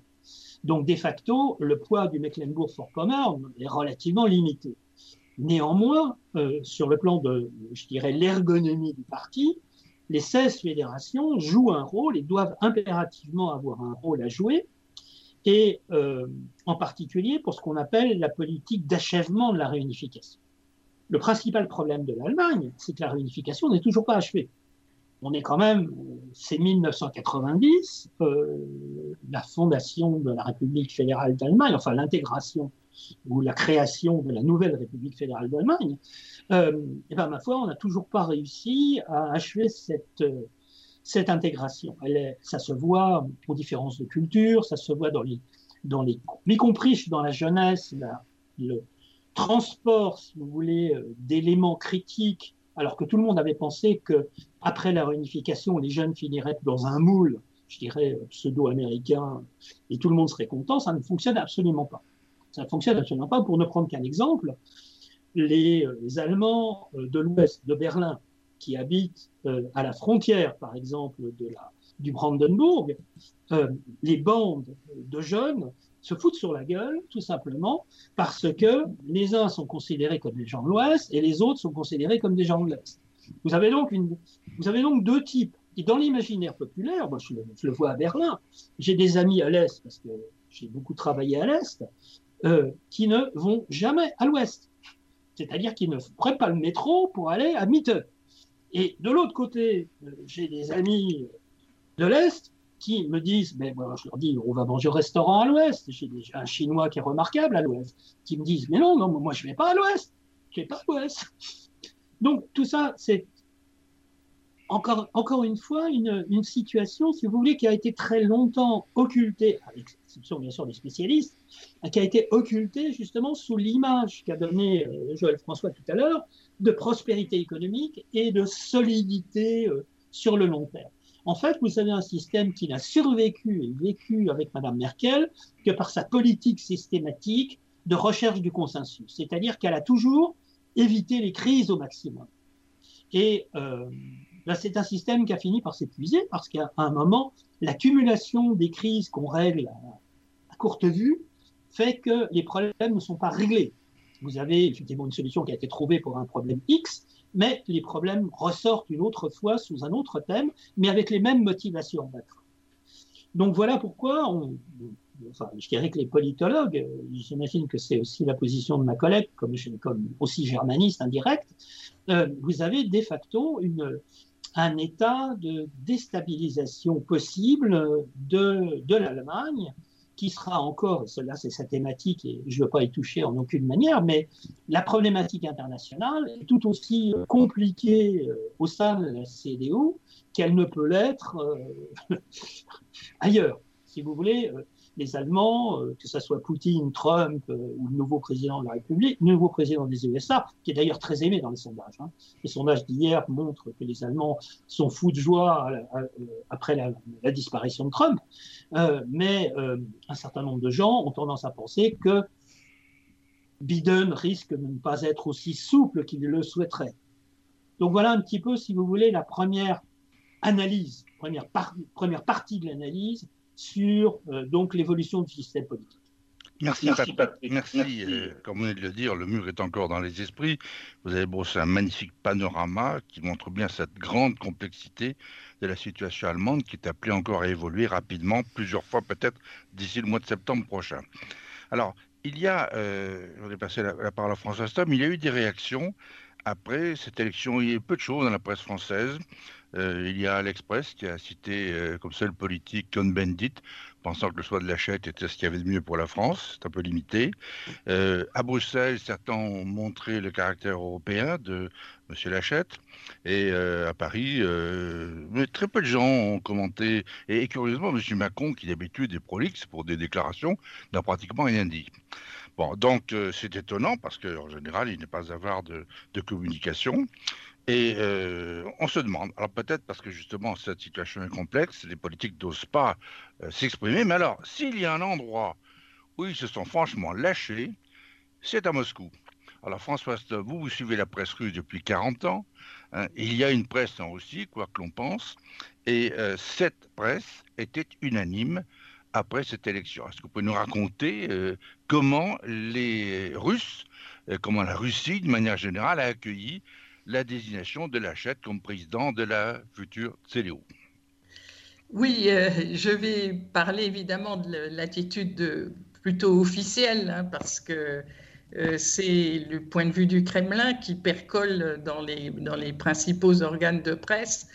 Donc, de facto, le poids du Mecklembourg-Vorpommern est relativement limité. Néanmoins, euh, sur le plan de, je dirais, l'ergonomie du parti, les 16 fédérations jouent un rôle et doivent impérativement avoir un rôle à jouer, et euh, en particulier pour ce qu'on appelle la politique d'achèvement de la réunification. Le principal problème de l'Allemagne, c'est que la réunification n'est toujours pas achevée. On est quand même, c'est 1990, euh, la fondation de la République fédérale d'Allemagne, enfin l'intégration ou la création de la nouvelle République fédérale d'Allemagne. Euh, et ben ma foi, on n'a toujours pas réussi à achever cette cette intégration. Elle ça se voit aux différences de culture, ça se voit dans les, dans les, y compris dans la jeunesse, le transport, si vous voulez, euh, d'éléments critiques, alors que tout le monde avait pensé que après la réunification, les jeunes finiraient dans un moule, je dirais pseudo-américain, et tout le monde serait content. Ça ne fonctionne absolument pas. Ça ne fonctionne absolument pas. Pour ne prendre qu'un exemple, les, euh, Allemands euh, de l'Ouest, de Berlin, qui habitent euh, à la frontière, par exemple, de la, du Brandenburg, les bandes de jeunes se foutent sur la gueule, tout simplement, parce que les uns sont considérés comme des gens de l'Ouest et les autres sont considérés comme des gens de l'Est. Vous avez donc, vous avez donc deux types. Et dans l'imaginaire populaire, moi je le, vois à Berlin, j'ai des amis à l'Est, parce que j'ai beaucoup travaillé à l'Est, euh, qui ne vont jamais à l'Ouest. C'est-à-dire qu'ils ne prennent pas le métro pour aller à Mitte. Et de l'autre côté, euh, j'ai des amis de l'Est qui me disent, mais moi, je leur dis, on va manger au restaurant à l'Ouest. J'ai un Chinois qui est remarquable à l'Ouest, qui me disent, mais non, non, moi je vais pas à l'Ouest, je vais pas à l'Ouest. Donc tout ça, c'est encore, encore une fois une, une, situation, si vous voulez, qui a été très longtemps occultée, à l'exception bien sûr des spécialistes, qui a été occultée justement sous l'image qu'a donnée euh, Joël François tout à l'heure de prospérité économique et de solidité euh, sur le long terme. En fait, vous avez un système qui n'a survécu et vécu avec Madame Merkel que par sa politique systématique de recherche du consensus. C'est-à-dire qu'elle a toujours évité les crises au maximum. Et euh, là, c'est un système qui a fini par s'épuiser parce qu'à un moment, l'accumulation des crises qu'on règle courte vue fait que les problèmes ne sont pas réglés. Vous avez effectivement une solution qui a été trouvée pour un problème X, mais les problèmes ressortent une autre fois sous un autre thème, mais avec les mêmes motivations Donc voilà pourquoi enfin, je dirais que les politologues, j'imagine que c'est aussi la position de ma collègue, comme, aussi germaniste indirect, euh, vous avez de facto un état de déstabilisation possible de, de l'Allemagne qui sera encore, cela c'est sa thématique et je ne veux pas y toucher en aucune manière, mais la problématique internationale est tout aussi euh, compliquée euh, au sein de la CDU qu'elle ne peut l'être euh, [LAUGHS] ailleurs. Si vous voulez, les Allemands, euh, que ce soit Poutine, Trump euh, ou le nouveau président de la République, le nouveau président des USA, qui est d'ailleurs très aimé dans les sondages. Hein. Les sondages d'hier montrent que les Allemands sont fous de joie euh, après la, disparition de Trump, euh, mais euh, un certain nombre de gens ont tendance à penser que Biden risque de ne pas être aussi souple qu'il le souhaiterait. Donc voilà un petit peu, si vous voulez, la première analyse, première partie de l'analyse sur euh, donc l'évolution du système politique. Merci, Merci Patrick. Merci. Merci. Euh, comme vous venez de le dire, le mur est encore dans les esprits. Vous avez brossé un magnifique panorama qui montre bien cette grande complexité de la situation allemande qui est appelée encore à évoluer rapidement, plusieurs fois peut-être d'ici le mois de septembre prochain. Alors, il y a, euh, je vais passer la, la parole à François Stom, il y a eu des réactions après cette élection. Il y a eu peu de choses dans la presse française. Euh, il y a l'Express qui a cité euh, comme seul politique Cohn-Bendit, pensant que le choix de Lachette était ce qu'il y avait de mieux pour la France. C'est un peu limité. Euh, à Bruxelles, certains ont montré le caractère européen de M. Lachette. Et à Paris, très peu de gens ont commenté. Et, curieusement, M. Macron, qui d'habitude est prolixe pour des déclarations, n'a pratiquement rien dit. Bon, donc c'est étonnant parce qu'en général, il n'est pas avare de communication. Et euh, on se demande, alors peut-être parce que justement cette situation est complexe, les politiques n'osent pas euh, s'exprimer, mais alors s'il y a un endroit où ils se sont franchement lâchés, c'est à Moscou. Alors François vous, vous suivez la presse russe depuis 40 ans. Hein, il y a une presse en Russie, quoi que l'on pense, et euh, cette presse était unanime après cette élection. Est-ce que vous pouvez nous raconter comment les Russes, comment la Russie, de manière générale, a accueilli la désignation de Lachette comme président de la future CDU Oui, je vais parler évidemment de l'attitude plutôt officielle, hein, parce que euh, c'est le point de vue du Kremlin qui percole dans les, dans les principaux organes de presse.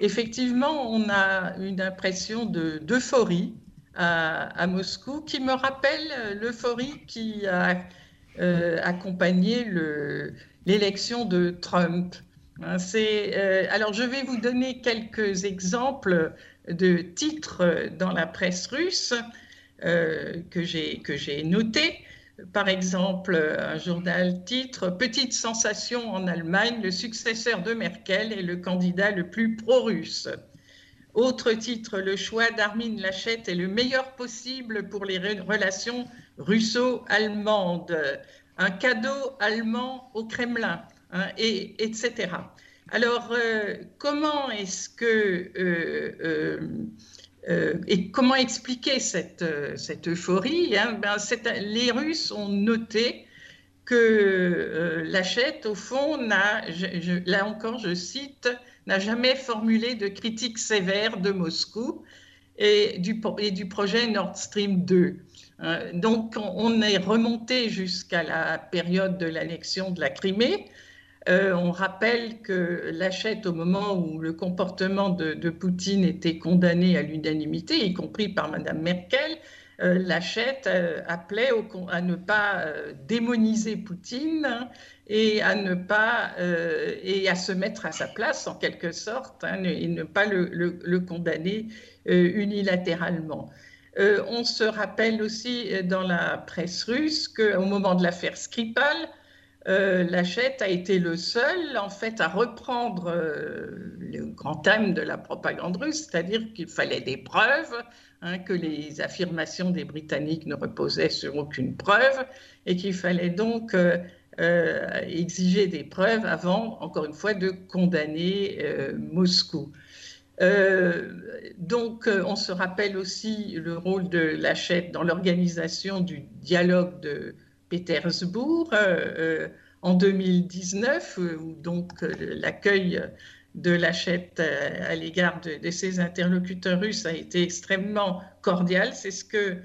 Effectivement, on a une impression d'euphorie à, Moscou qui me rappelle l'euphorie qui a euh, accompagné l'élection de Trump. Hein, euh, alors, je vais vous donner quelques exemples de titres dans la presse russe que j'ai notés. Par exemple, un journal titre Petite sensation en Allemagne, le successeur de Merkel est le candidat le plus pro-russe. Autre titre, le choix d'Armin Lachette est le meilleur possible pour les relations russo-allemandes. Un cadeau allemand au Kremlin, hein, et, etc. Alors, euh, comment est-ce que euh, euh, et comment expliquer cette, euphorie hein? Ben, Les Russes ont noté que Lachette, au fond, n'a, là encore je cite, n'a jamais formulé de critique sévère de Moscou du, et du projet Nord Stream 2. Donc on est remonté jusqu'à la période de l'annexion de la Crimée, euh, on rappelle que Lachette, au moment où le comportement de, Poutine était condamné à l'unanimité, y compris par Mme Merkel, euh, Lachette euh, appelait à ne pas démoniser Poutine et à ne pas et à se mettre à sa place en quelque sorte hein, et ne pas le condamner unilatéralement. On se rappelle aussi dans la presse russe qu'au moment de l'affaire Skripal, euh, Lachette a été le seul, en fait, à reprendre euh, le grand thème de la propagande russe, c'est-à-dire qu'il fallait des preuves, hein, que les affirmations des Britanniques ne reposaient sur aucune preuve, et qu'il fallait donc euh, exiger des preuves avant, encore une fois, de condamner Moscou. Donc, on se rappelle aussi le rôle de Lachette dans l'organisation du dialogue de Pétersbourg euh, euh, en 2019, euh, où donc l'accueil de Lachette à l'égard de, ses interlocuteurs russes a été extrêmement cordial. C'est ce que,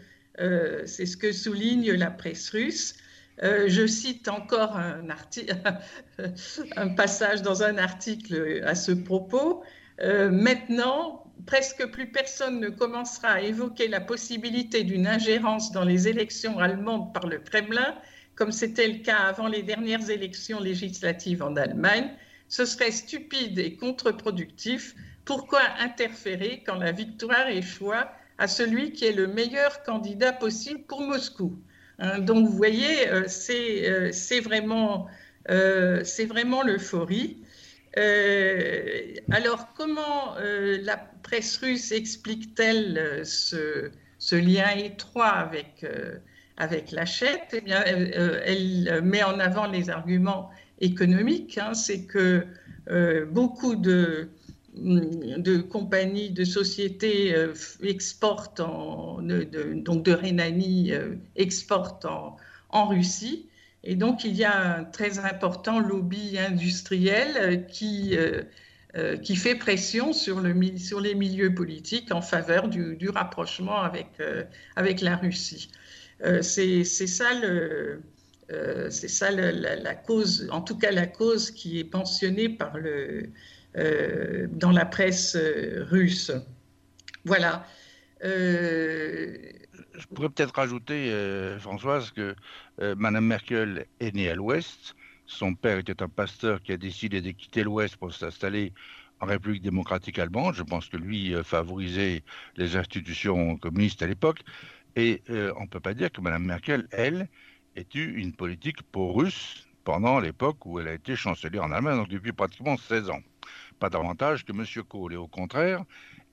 c'est ce que souligne la presse russe. je cite encore [LAUGHS] un, passage dans un article à ce propos. Maintenant, presque plus personne ne commencera à évoquer la possibilité d'une ingérence dans les élections allemandes par le Kremlin, comme c'était le cas avant les dernières élections législatives en Allemagne. Ce serait stupide et contre-productif. Pourquoi interférer quand la victoire échoua à celui qui est le meilleur candidat possible pour Moscou? Hein, Donc vous voyez, euh, euh, c'est vraiment, euh, vraiment l'euphorie. Euh, alors, comment euh, la presse russe explique-t-elle euh, ce, lien étroit avec, eh bien, elle, met en avant les arguments économiques. Hein. C'est que beaucoup de, de compagnies, de sociétés exportent, en, donc de Rhénanie, exportent en, en Russie. Et donc, il y a un très important lobby industriel euh, qui, euh, euh, qui fait pression sur, le, sur, les milieux politiques en faveur du, rapprochement avec, avec la Russie. C'est ça, le, ça la, cause, en tout cas la cause qui est pensionnée par le, dans la presse russe. Voilà je pourrais peut-être rajouter, euh, Françoise, que euh, Madame Merkel est née à l'Ouest. Son père était un pasteur qui a décidé de quitter l'Ouest pour s'installer en République démocratique allemande. Je pense que lui euh, favorisait les institutions communistes à l'époque. Et on ne peut pas dire que Madame Merkel, elle, ait eu une politique pro-russe pendant l'époque où elle a été chancelière en Allemagne, donc depuis pratiquement 16 ans. Pas davantage que M. Kohl. Et au contraire,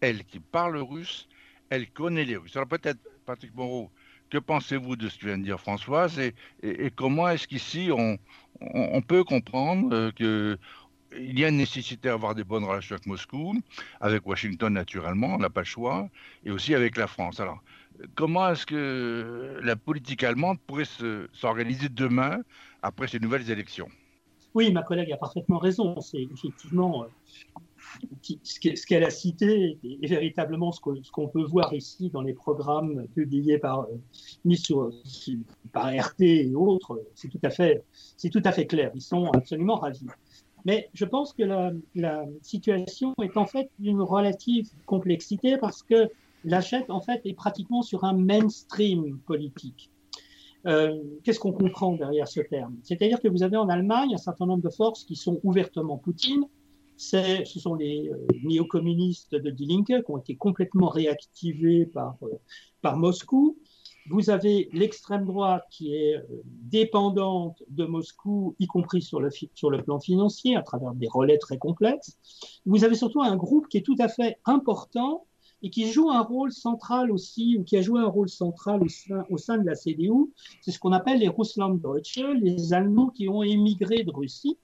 elle qui parle russe, elle connaît les Russes. Alors peut-être Patrick Moreau, que pensez-vous de ce que vient de dire Françoise et, comment est-ce qu'ici on, peut comprendre euh, que il y a une nécessité d'avoir des bonnes relations avec Moscou, avec Washington naturellement, on n'a pas le choix, et aussi avec la France. Alors, comment est-ce que la politique allemande pourrait s'organiser demain après ces nouvelles élections? Oui, ma collègue a parfaitement raison. C'est effectivement ce qu'elle a cité est véritablement ce qu'on peut voir ici dans les programmes publiés par, euh, mis sur, par RT et autres. C'est tout, à fait, tout à fait clair. Ils sont absolument ravis. Mais je pense que la, situation est en fait d'une relative complexité parce que l'achète en fait est pratiquement sur un mainstream politique. Euh, Qu'est-ce qu'on comprend derrière ce terme? C'est-à-dire que vous avez en Allemagne un certain nombre de forces qui sont ouvertement Poutine. Ce sont les euh, néo-communistes de Die Linke qui ont été complètement réactivés par, euh, par Moscou. Vous avez l'extrême droite qui est euh, dépendante de Moscou, y compris sur le, sur le plan financier, à travers des relais très complexes. Vous avez surtout un groupe qui est tout à fait important et qui joue un rôle central aussi, ou qui a joué un rôle central au sein, au sein de la CDU, c'est ce qu'on appelle les Russlanddeutsche, les Allemands qui ont émigré de Russie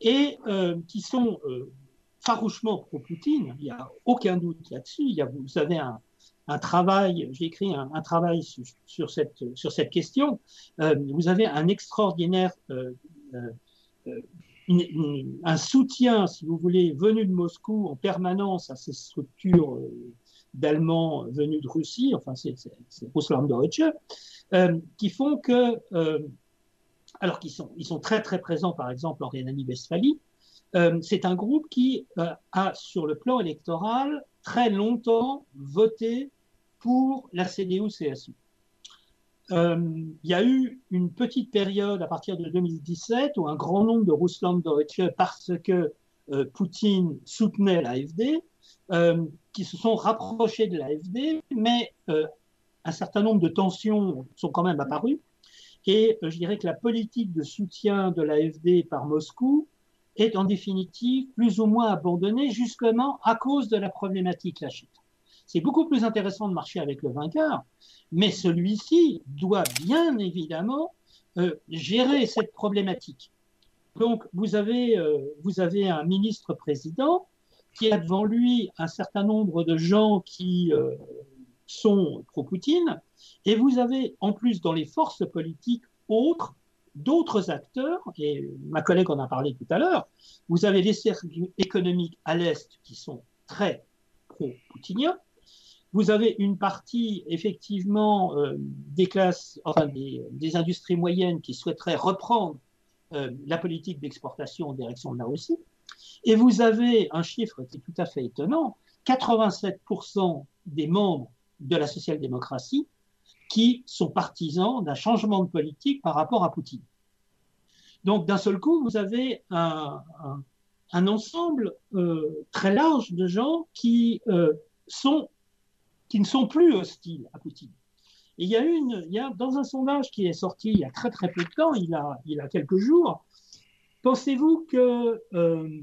et euh, qui sont euh, farouchement pro-Poutine. Il n'y a aucun doute là-dessus. Vous avez un, travail, j'ai écrit un, travail sur, cette, question. Euh, vous avez un extraordinaire, un soutien, si vous voulez, venu de Moscou en permanence à ces structures d'Allemands venus de Russie, enfin c'est Russland Deutsche, qui font que, alors qu'ils sont, ils sont très très présents par exemple en Rhénanie-Westphalie, c'est un groupe qui a sur le plan électoral très longtemps voté pour la CDU-CSU. Euh, il y a eu une petite période à partir de 2017 où un grand nombre de Russlanddeutsche, parce que euh, Poutine soutenait l'AFD, euh, qui se sont rapprochés de l'AFD, mais euh, un certain nombre de tensions sont quand même apparues. Et euh, je dirais que la politique de soutien de l'AFD par Moscou est en définitive plus ou moins abandonnée justement à cause de la problématique lâchée. C'est beaucoup plus intéressant de marcher avec le vainqueur, mais celui-ci doit bien évidemment euh, gérer cette problématique. Donc vous avez, euh, vous avez un ministre-président qui a devant lui un certain nombre de gens qui sont pro-Poutine, et vous avez en plus dans les forces politiques autres d'autres acteurs, et ma collègue en a parlé tout à l'heure, vous avez les cercles économiques à l'Est qui sont très pro-poutiniens, vous avez une partie, effectivement, euh, des classes, enfin des, industries moyennes qui souhaiteraient reprendre euh, la politique d'exportation en direction de la Russie. Et vous avez un chiffre qui est tout à fait étonnant 87% des membres de la social-démocratie qui sont partisans d'un changement de politique par rapport à Poutine. Donc, d'un seul coup, vous avez un, ensemble euh, très large de gens qui euh, sont qui ne sont plus hostiles à Poutine. Et il y a une, il y a, dans un sondage qui est sorti il y a très très peu de temps, il a, il a quelques jours, pensez-vous que, euh,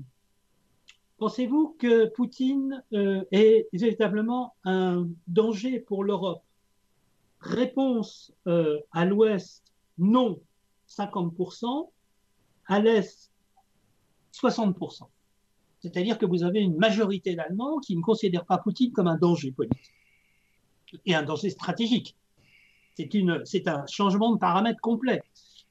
pensez-vous que Poutine euh, est véritablement un danger pour l'Europe? Réponse euh, à l'Ouest, non, 50%, à l'Est, 60%. C'est-à-dire que vous avez une majorité d'Allemands qui ne considèrent pas Poutine comme un danger politique et un danger stratégique. C'est, un changement de paramètre complet.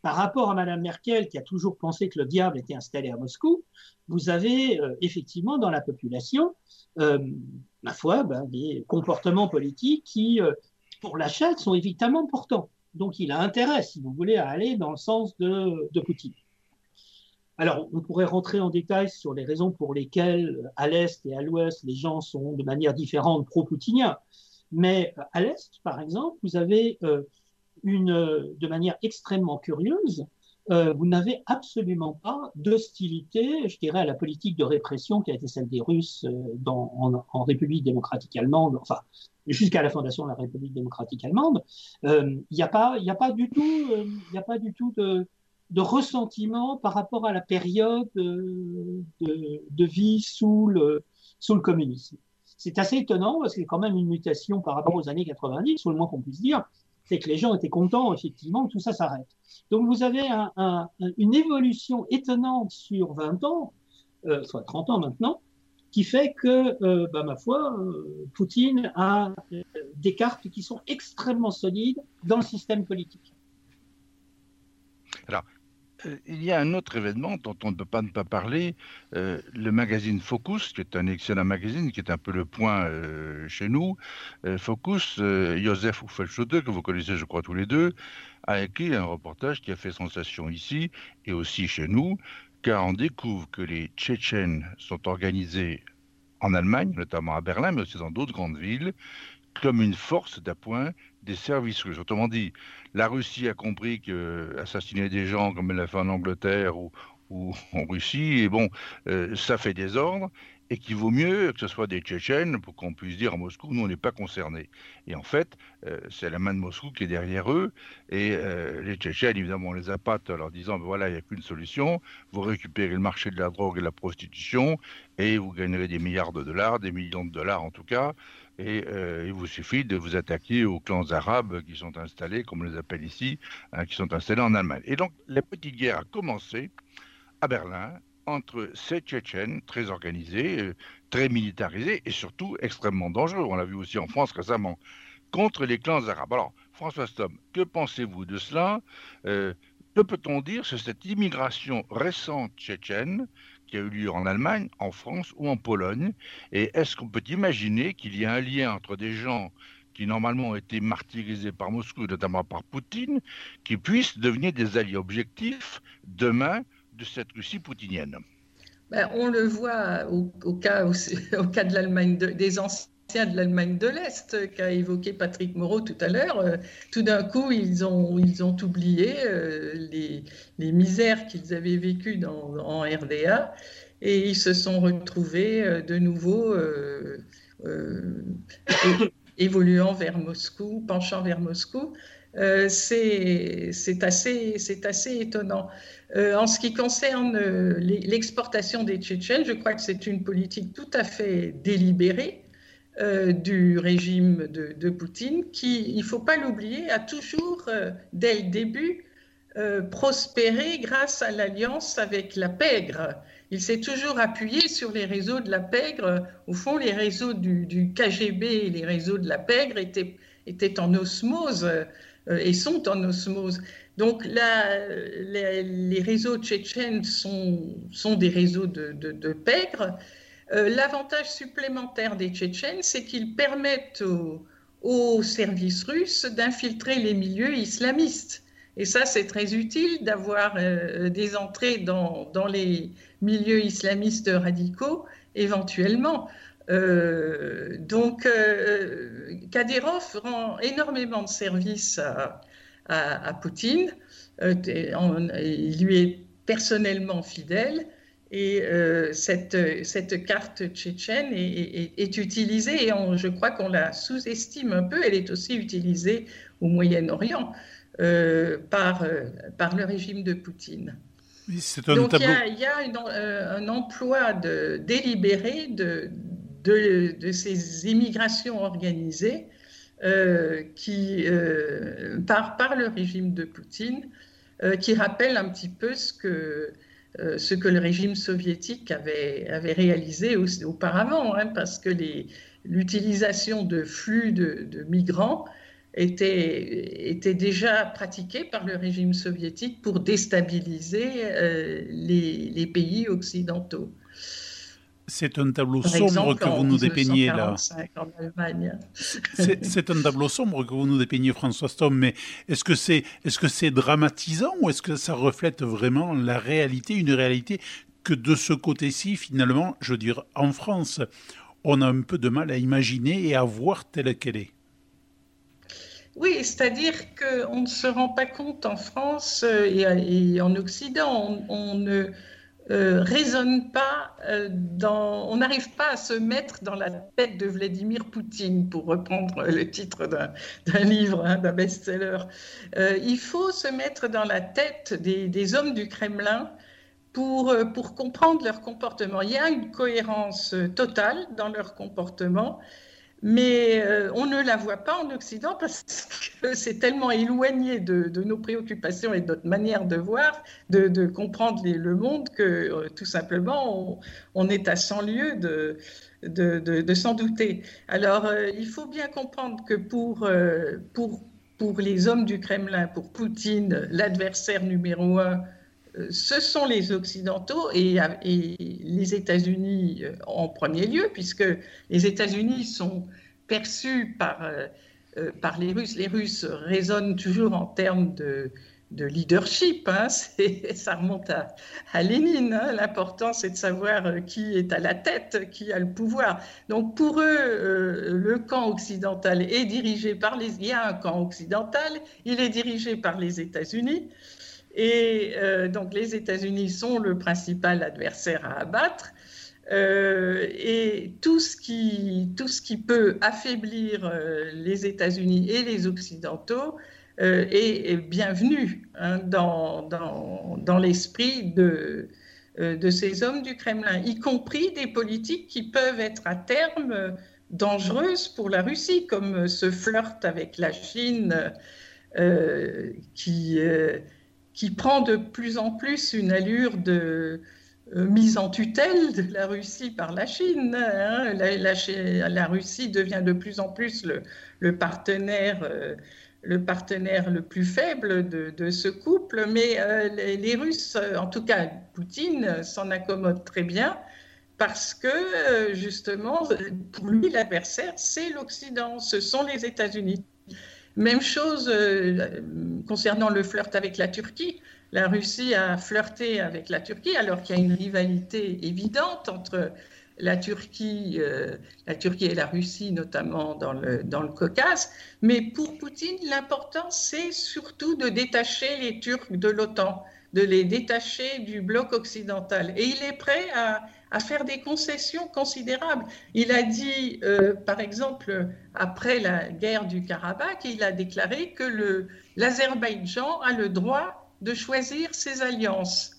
Par rapport à Madame Merkel, qui a toujours pensé que le diable était installé à Moscou, vous avez euh, effectivement dans la population, euh, ma foi, ben, des comportements politiques qui, pour la Chine, sont évidemment importants. Donc il a intérêt, si vous voulez, à aller dans le sens de, Poutine. Alors, on pourrait rentrer en détail sur les raisons pour lesquelles, à l'Est et à l'Ouest, les gens sont de manière différente pro-poutiniens. Mais euh, à l'Est, par exemple, vous avez euh, une, de manière extrêmement curieuse, euh, vous n'avez absolument pas d'hostilité, je dirais, à la politique de répression qui a été celle des Russes dans, en, en, République démocratique allemande, enfin, jusqu'à la fondation de la République démocratique allemande. Il euh, n'y a pas, du tout, tout de, ressentiment par rapport à la période de, de vie sous le, communisme. C'est assez étonnant parce y a quand même une mutation par rapport aux années 90, au le moins qu'on puisse dire. c'est que les gens étaient contents, effectivement, que tout ça s'arrête. Donc vous avez une évolution étonnante sur 20 ans, euh, soit 30 ans maintenant, qui fait que, euh, bah, ma foi, euh, Poutine a des cartes qui sont extrêmement solides dans le système politique. Alors, il y a un autre événement dont on ne peut pas ne pas parler, le magazine Focus, qui est un excellent magazine, qui est un peu le point chez nous. Focus, Joseph Uffelschode, que vous connaissez, je crois, tous les deux, a écrit un reportage qui a fait sensation ici et aussi chez nous, car on découvre que les Tchétchènes sont organisés en Allemagne, notamment à Berlin, mais aussi dans d'autres grandes villes, comme une force d'appoint des services russes. Autrement dit, la Russie a compris que assassiner des gens comme elle l'a fait en Angleterre ou, en Russie, et bon, euh, ça fait des ordres, et qu'il vaut mieux que ce soit des Tchétchènes pour qu'on puisse dire à Moscou, nous, on n'est pas concernés. Et en fait, euh, c'est la main de Moscou qui est derrière eux, et euh, les Tchétchènes, évidemment, on les appâte en leur disant, ben voilà, il n'y a qu'une solution, vous récupérez le marché de la drogue et de la prostitution, et vous gagnerez des milliards de dollars, des millions de dollars en tout cas, et euh, il vous suffit de vous attaquer aux clans arabes qui sont installés, comme on les appelle ici, hein, qui sont installés en Allemagne. Et donc, la petite guerre a commencé à Berlin, entre ces Tchétchènes très organisés, euh, très militarisés et surtout extrêmement dangereux. On l'a vu aussi en France récemment, contre les clans arabes. Alors, François Stom, que pensez-vous de cela? Euh, Que peut-on dire sur cette immigration récente tchétchène qui a eu lieu en Allemagne, en France ou en Pologne? Et est-ce qu'on peut imaginer qu'il y a un lien entre des gens qui normalement ont été martyrisés par Moscou, notamment par Poutine, qui puissent devenir des alliés objectifs demain de cette Russie poutinienne ben, On le voit au, cas, [LAUGHS] des anciens de l'Allemagne de l'Est qu'a évoqué Patrick Moreau tout à l'heure. Euh, tout d'un coup, ils ont, oublié euh, les, misères qu'ils avaient vécues en RDA et ils se sont retrouvés euh, de nouveau [COUGHS] évoluant vers Moscou, penchant vers Moscou. C'est assez, étonnant. Euh, en ce qui concerne euh, l'exportation des Tchétchènes, je crois que c'est une politique tout à fait délibérée euh, du régime de, Poutine, qui, il ne faut pas l'oublier, a toujours, dès le début, prospéré grâce à l'alliance avec la pègre. Il s'est toujours appuyé sur les réseaux de la pègre. Au fond, les réseaux du, KGB et les réseaux de la pègre étaient en osmose et sont en osmose. Donc les, réseaux tchétchènes sont, des réseaux de, de, pègres. Euh, l'avantage supplémentaire des Tchétchènes, c'est qu'ils permettent aux, services russes d'infiltrer les milieux islamistes. Et ça, c'est très utile d'avoir euh, des entrées dans, les milieux islamistes radicaux, éventuellement. Euh, donc, Kadyrov rend énormément de services à, à, Poutine. Euh, il lui est personnellement fidèle. Et euh, cette, cette, carte tchétchène est, utilisée, et je crois qu'on la sous-estime un peu, elle est aussi utilisée au Moyen-Orient euh, par, par le régime de Poutine. Donc il y a, un emploi de, délibéré de, de, ces immigrations organisées euh, qui, euh, par, le régime de Poutine, euh, qui rappelle un petit peu ce que, ce que le régime soviétique avait, réalisé auparavant, hein, parce que l'utilisation de flux de, migrants était, était déjà pratiquée par le régime soviétique pour déstabiliser les pays occidentaux. C'est un tableau sombre que vous nous dépeignez là. C'est un tableau sombre que vous nous dépeignez, François Stom, mais est-ce que c'est est -ce c'est dramatisant ou est-ce que ça reflète vraiment la réalité, une réalité que de ce côté-ci, finalement, je veux dire, en France, on a un peu de mal à imaginer et à voir telle qu'elle est? Oui, c'est-à-dire qu'on ne se rend pas compte en France euh, et, en Occident, on ne euh, pas euh, dans, on n'arrive pas à se mettre dans la tête de Vladimir Poutine, pour reprendre le titre d'un livre, hein, d'un best-seller. Euh, il faut se mettre dans la tête des, hommes du Kremlin pour, pour comprendre leur comportement. Il y a une cohérence totale dans leur comportement. Mais euh, on ne la voit pas en Occident parce que [LAUGHS] c'est tellement éloigné de, nos préoccupations et de notre manière de voir, de, comprendre le monde, que euh, tout simplement, on, est à 100 lieues de, s'en douter. Alors, euh, il faut bien comprendre que pour les hommes du Kremlin, pour Poutine, l'adversaire numéro un, ce sont les Occidentaux et, les États-Unis euh, en premier lieu, puisque les États-Unis sont perçus par, euh, euh, par les Russes. Les Russes raisonnent toujours en termes de, leadership. Hein. [LAUGHS] ça remonte à, Lénine. Hein. L'important, c'est de savoir qui est à la tête, qui a le pouvoir. Donc pour eux, le camp occidental est dirigé par les... Il y a un camp occidental, il est dirigé par les États-Unis. Et euh, donc les États-Unis sont le principal adversaire à abattre. Euh, et tout ce, qui, peut affaiblir euh, les États-Unis et les Occidentaux est, bienvenu hein, dans l'esprit de, de ces hommes du Kremlin, y compris des politiques qui peuvent être à terme dangereuses pour la Russie, comme ce flirt avec la Chine qui qui prend de plus en plus une allure de euh, mise en tutelle de la Russie par la Chine. Hein. La, Russie devient de plus en plus le, partenaire. Euh, le partenaire le plus faible de, ce couple, mais euh, les, Russes, en tout cas Poutine, s'en accommode très bien parce que justement, pour lui, l'adversaire, c'est l'Occident, ce sont les États-Unis. Même chose euh, concernant le flirt avec la Turquie. La Russie a flirté avec la Turquie alors qu'il y a une rivalité évidente entre la Turquie, euh, la Turquie et la Russie, notamment dans le, dans le Caucase. Mais pour Poutine, l'important, c'est surtout de détacher les Turcs de l'OTAN, de les détacher du bloc occidental. Et il est prêt à, à faire des concessions considérables. Il a dit, euh, par exemple, après la guerre du Karabakh, il a déclaré que l'Azerbaïdjan a le droit de choisir ses alliances.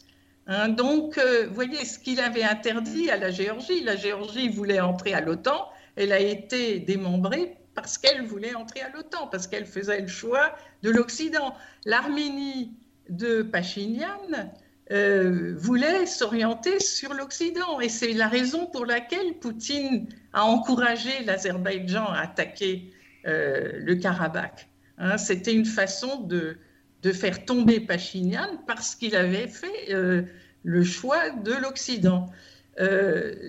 Hein, donc, euh, vous voyez, ce qu'il avait interdit à la Géorgie, la Géorgie voulait entrer à l'OTAN, elle a été démembrée parce qu'elle voulait entrer à l'OTAN, parce qu'elle faisait le choix de l'Occident. L'Arménie de Pachinian, euh, voulait s'orienter sur l'Occident. Et c'est la raison pour laquelle Poutine a encouragé l'Azerbaïdjan à attaquer euh, le Karabakh. Hein, C'était une façon de, de, faire tomber Pachinian parce qu'il avait fait euh, le choix de l'Occident.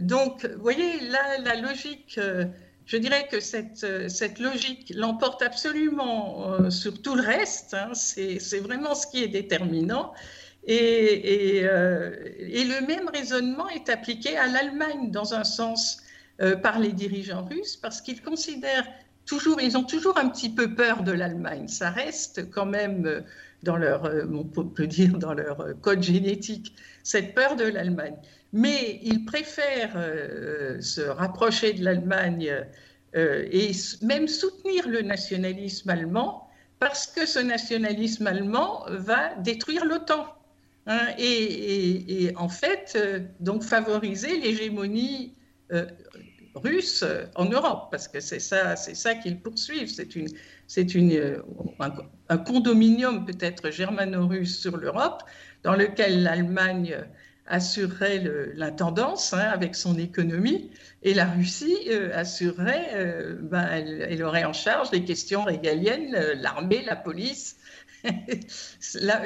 donc, vous voyez, là, la logique, je dirais que cette, cette logique l'emporte absolument sur tout le reste. Hein, c'est vraiment ce qui est déterminant. Euh, et, le même raisonnement est appliqué à l'Allemagne dans un sens euh, par les dirigeants russes parce qu'ils considèrent toujours, ils ont toujours un petit peu peur de l'Allemagne. Ça reste quand même euh, dans leur, on peut dire dans leur code génétique, cette peur de l'Allemagne. Mais ils préfèrent se rapprocher de l'Allemagne et même soutenir le nationalisme allemand parce que ce nationalisme allemand va détruire l'OTAN. Hein, et, en fait, euh, donc favoriser l'hégémonie euh, russe en Europe, parce que c'est ça, c'est ça qu'ils poursuivent. C'est une, c'est une, euh, un, condominium peut-être germano-russe sur l'Europe, dans lequel l'Allemagne assurerait l'intendance hein, avec son économie, et la Russie assurerait, ben, elle, elle, aurait en charge les questions régaliennes, l'armée, la police,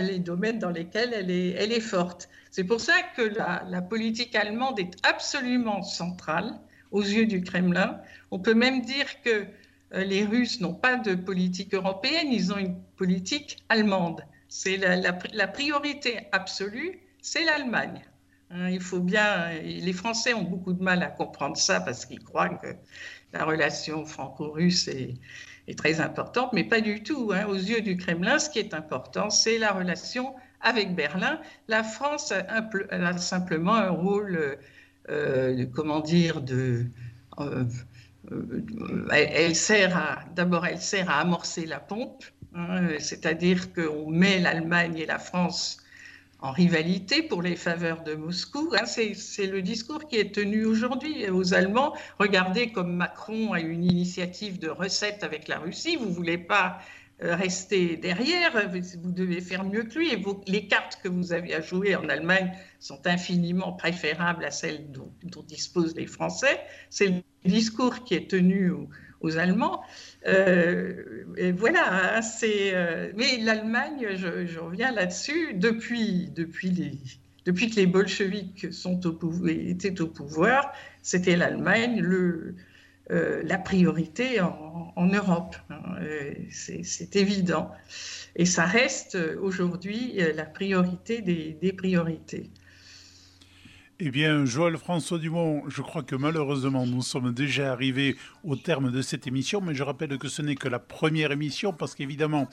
les domaines dans lesquels elle est, forte. C'est pour ça que la, politique allemande est absolument centrale aux yeux du Kremlin. On peut même dire que euh, les Russes n'ont pas de politique européenne, ils ont une politique allemande. C'est la, priorité absolue, c'est l'Allemagne. Hein, il faut bien, les Français ont beaucoup de mal à comprendre ça parce qu'ils croient que la relation franco-russe est, est très importante, mais pas du tout. Hein. Aux yeux du Kremlin, ce qui est important, c'est la relation avec Berlin. La France a, simplement un rôle, euh, comment dire, de... Euh, euh, elle, sert d'abord, elle sert à amorcer la pompe, hein, c'est-à-dire qu'on met l'Allemagne et la France en rivalité pour les faveurs de Moscou. Hein, c'est le discours qui est tenu aujourd'hui aux Allemands. Regardez comme Macron a une initiative de recette avec la Russie. Vous ne voulez pas euh, rester derrière, vous devez faire mieux que lui. Et les cartes que vous avez à jouer en Allemagne sont infiniment préférables à celles dont, disposent les Français. C'est le discours qui est tenu aux, Allemands. Euh, et voilà, hein, c'est. Euh, mais l'Allemagne, je, reviens là-dessus, depuis, depuis, que les bolcheviks étaient au pouvoir, c'était l'Allemagne le euh, la priorité en, Europe. Hein, c'est évident. Et ça reste aujourd'hui la priorité des, priorités. Eh bien, Joël François Dumont, je crois que malheureusement, nous sommes déjà arrivés au terme de cette émission, mais je rappelle que ce n'est que la première émission, parce qu'évidemment,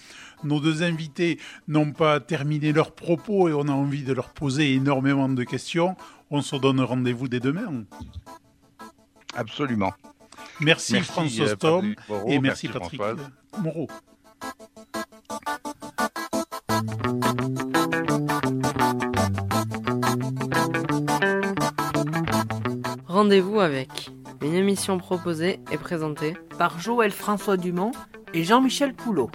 nos deux invités n'ont pas terminé leurs propos et on a envie de leur poser énormément de questions. On se donne rendez-vous dès demain. Absolument. Merci, François euh, Storm et merci, Patrick Moreau. Rendez-vous avec une émission proposée et présentée par Joël François Dumont et Jean-Michel Poulot.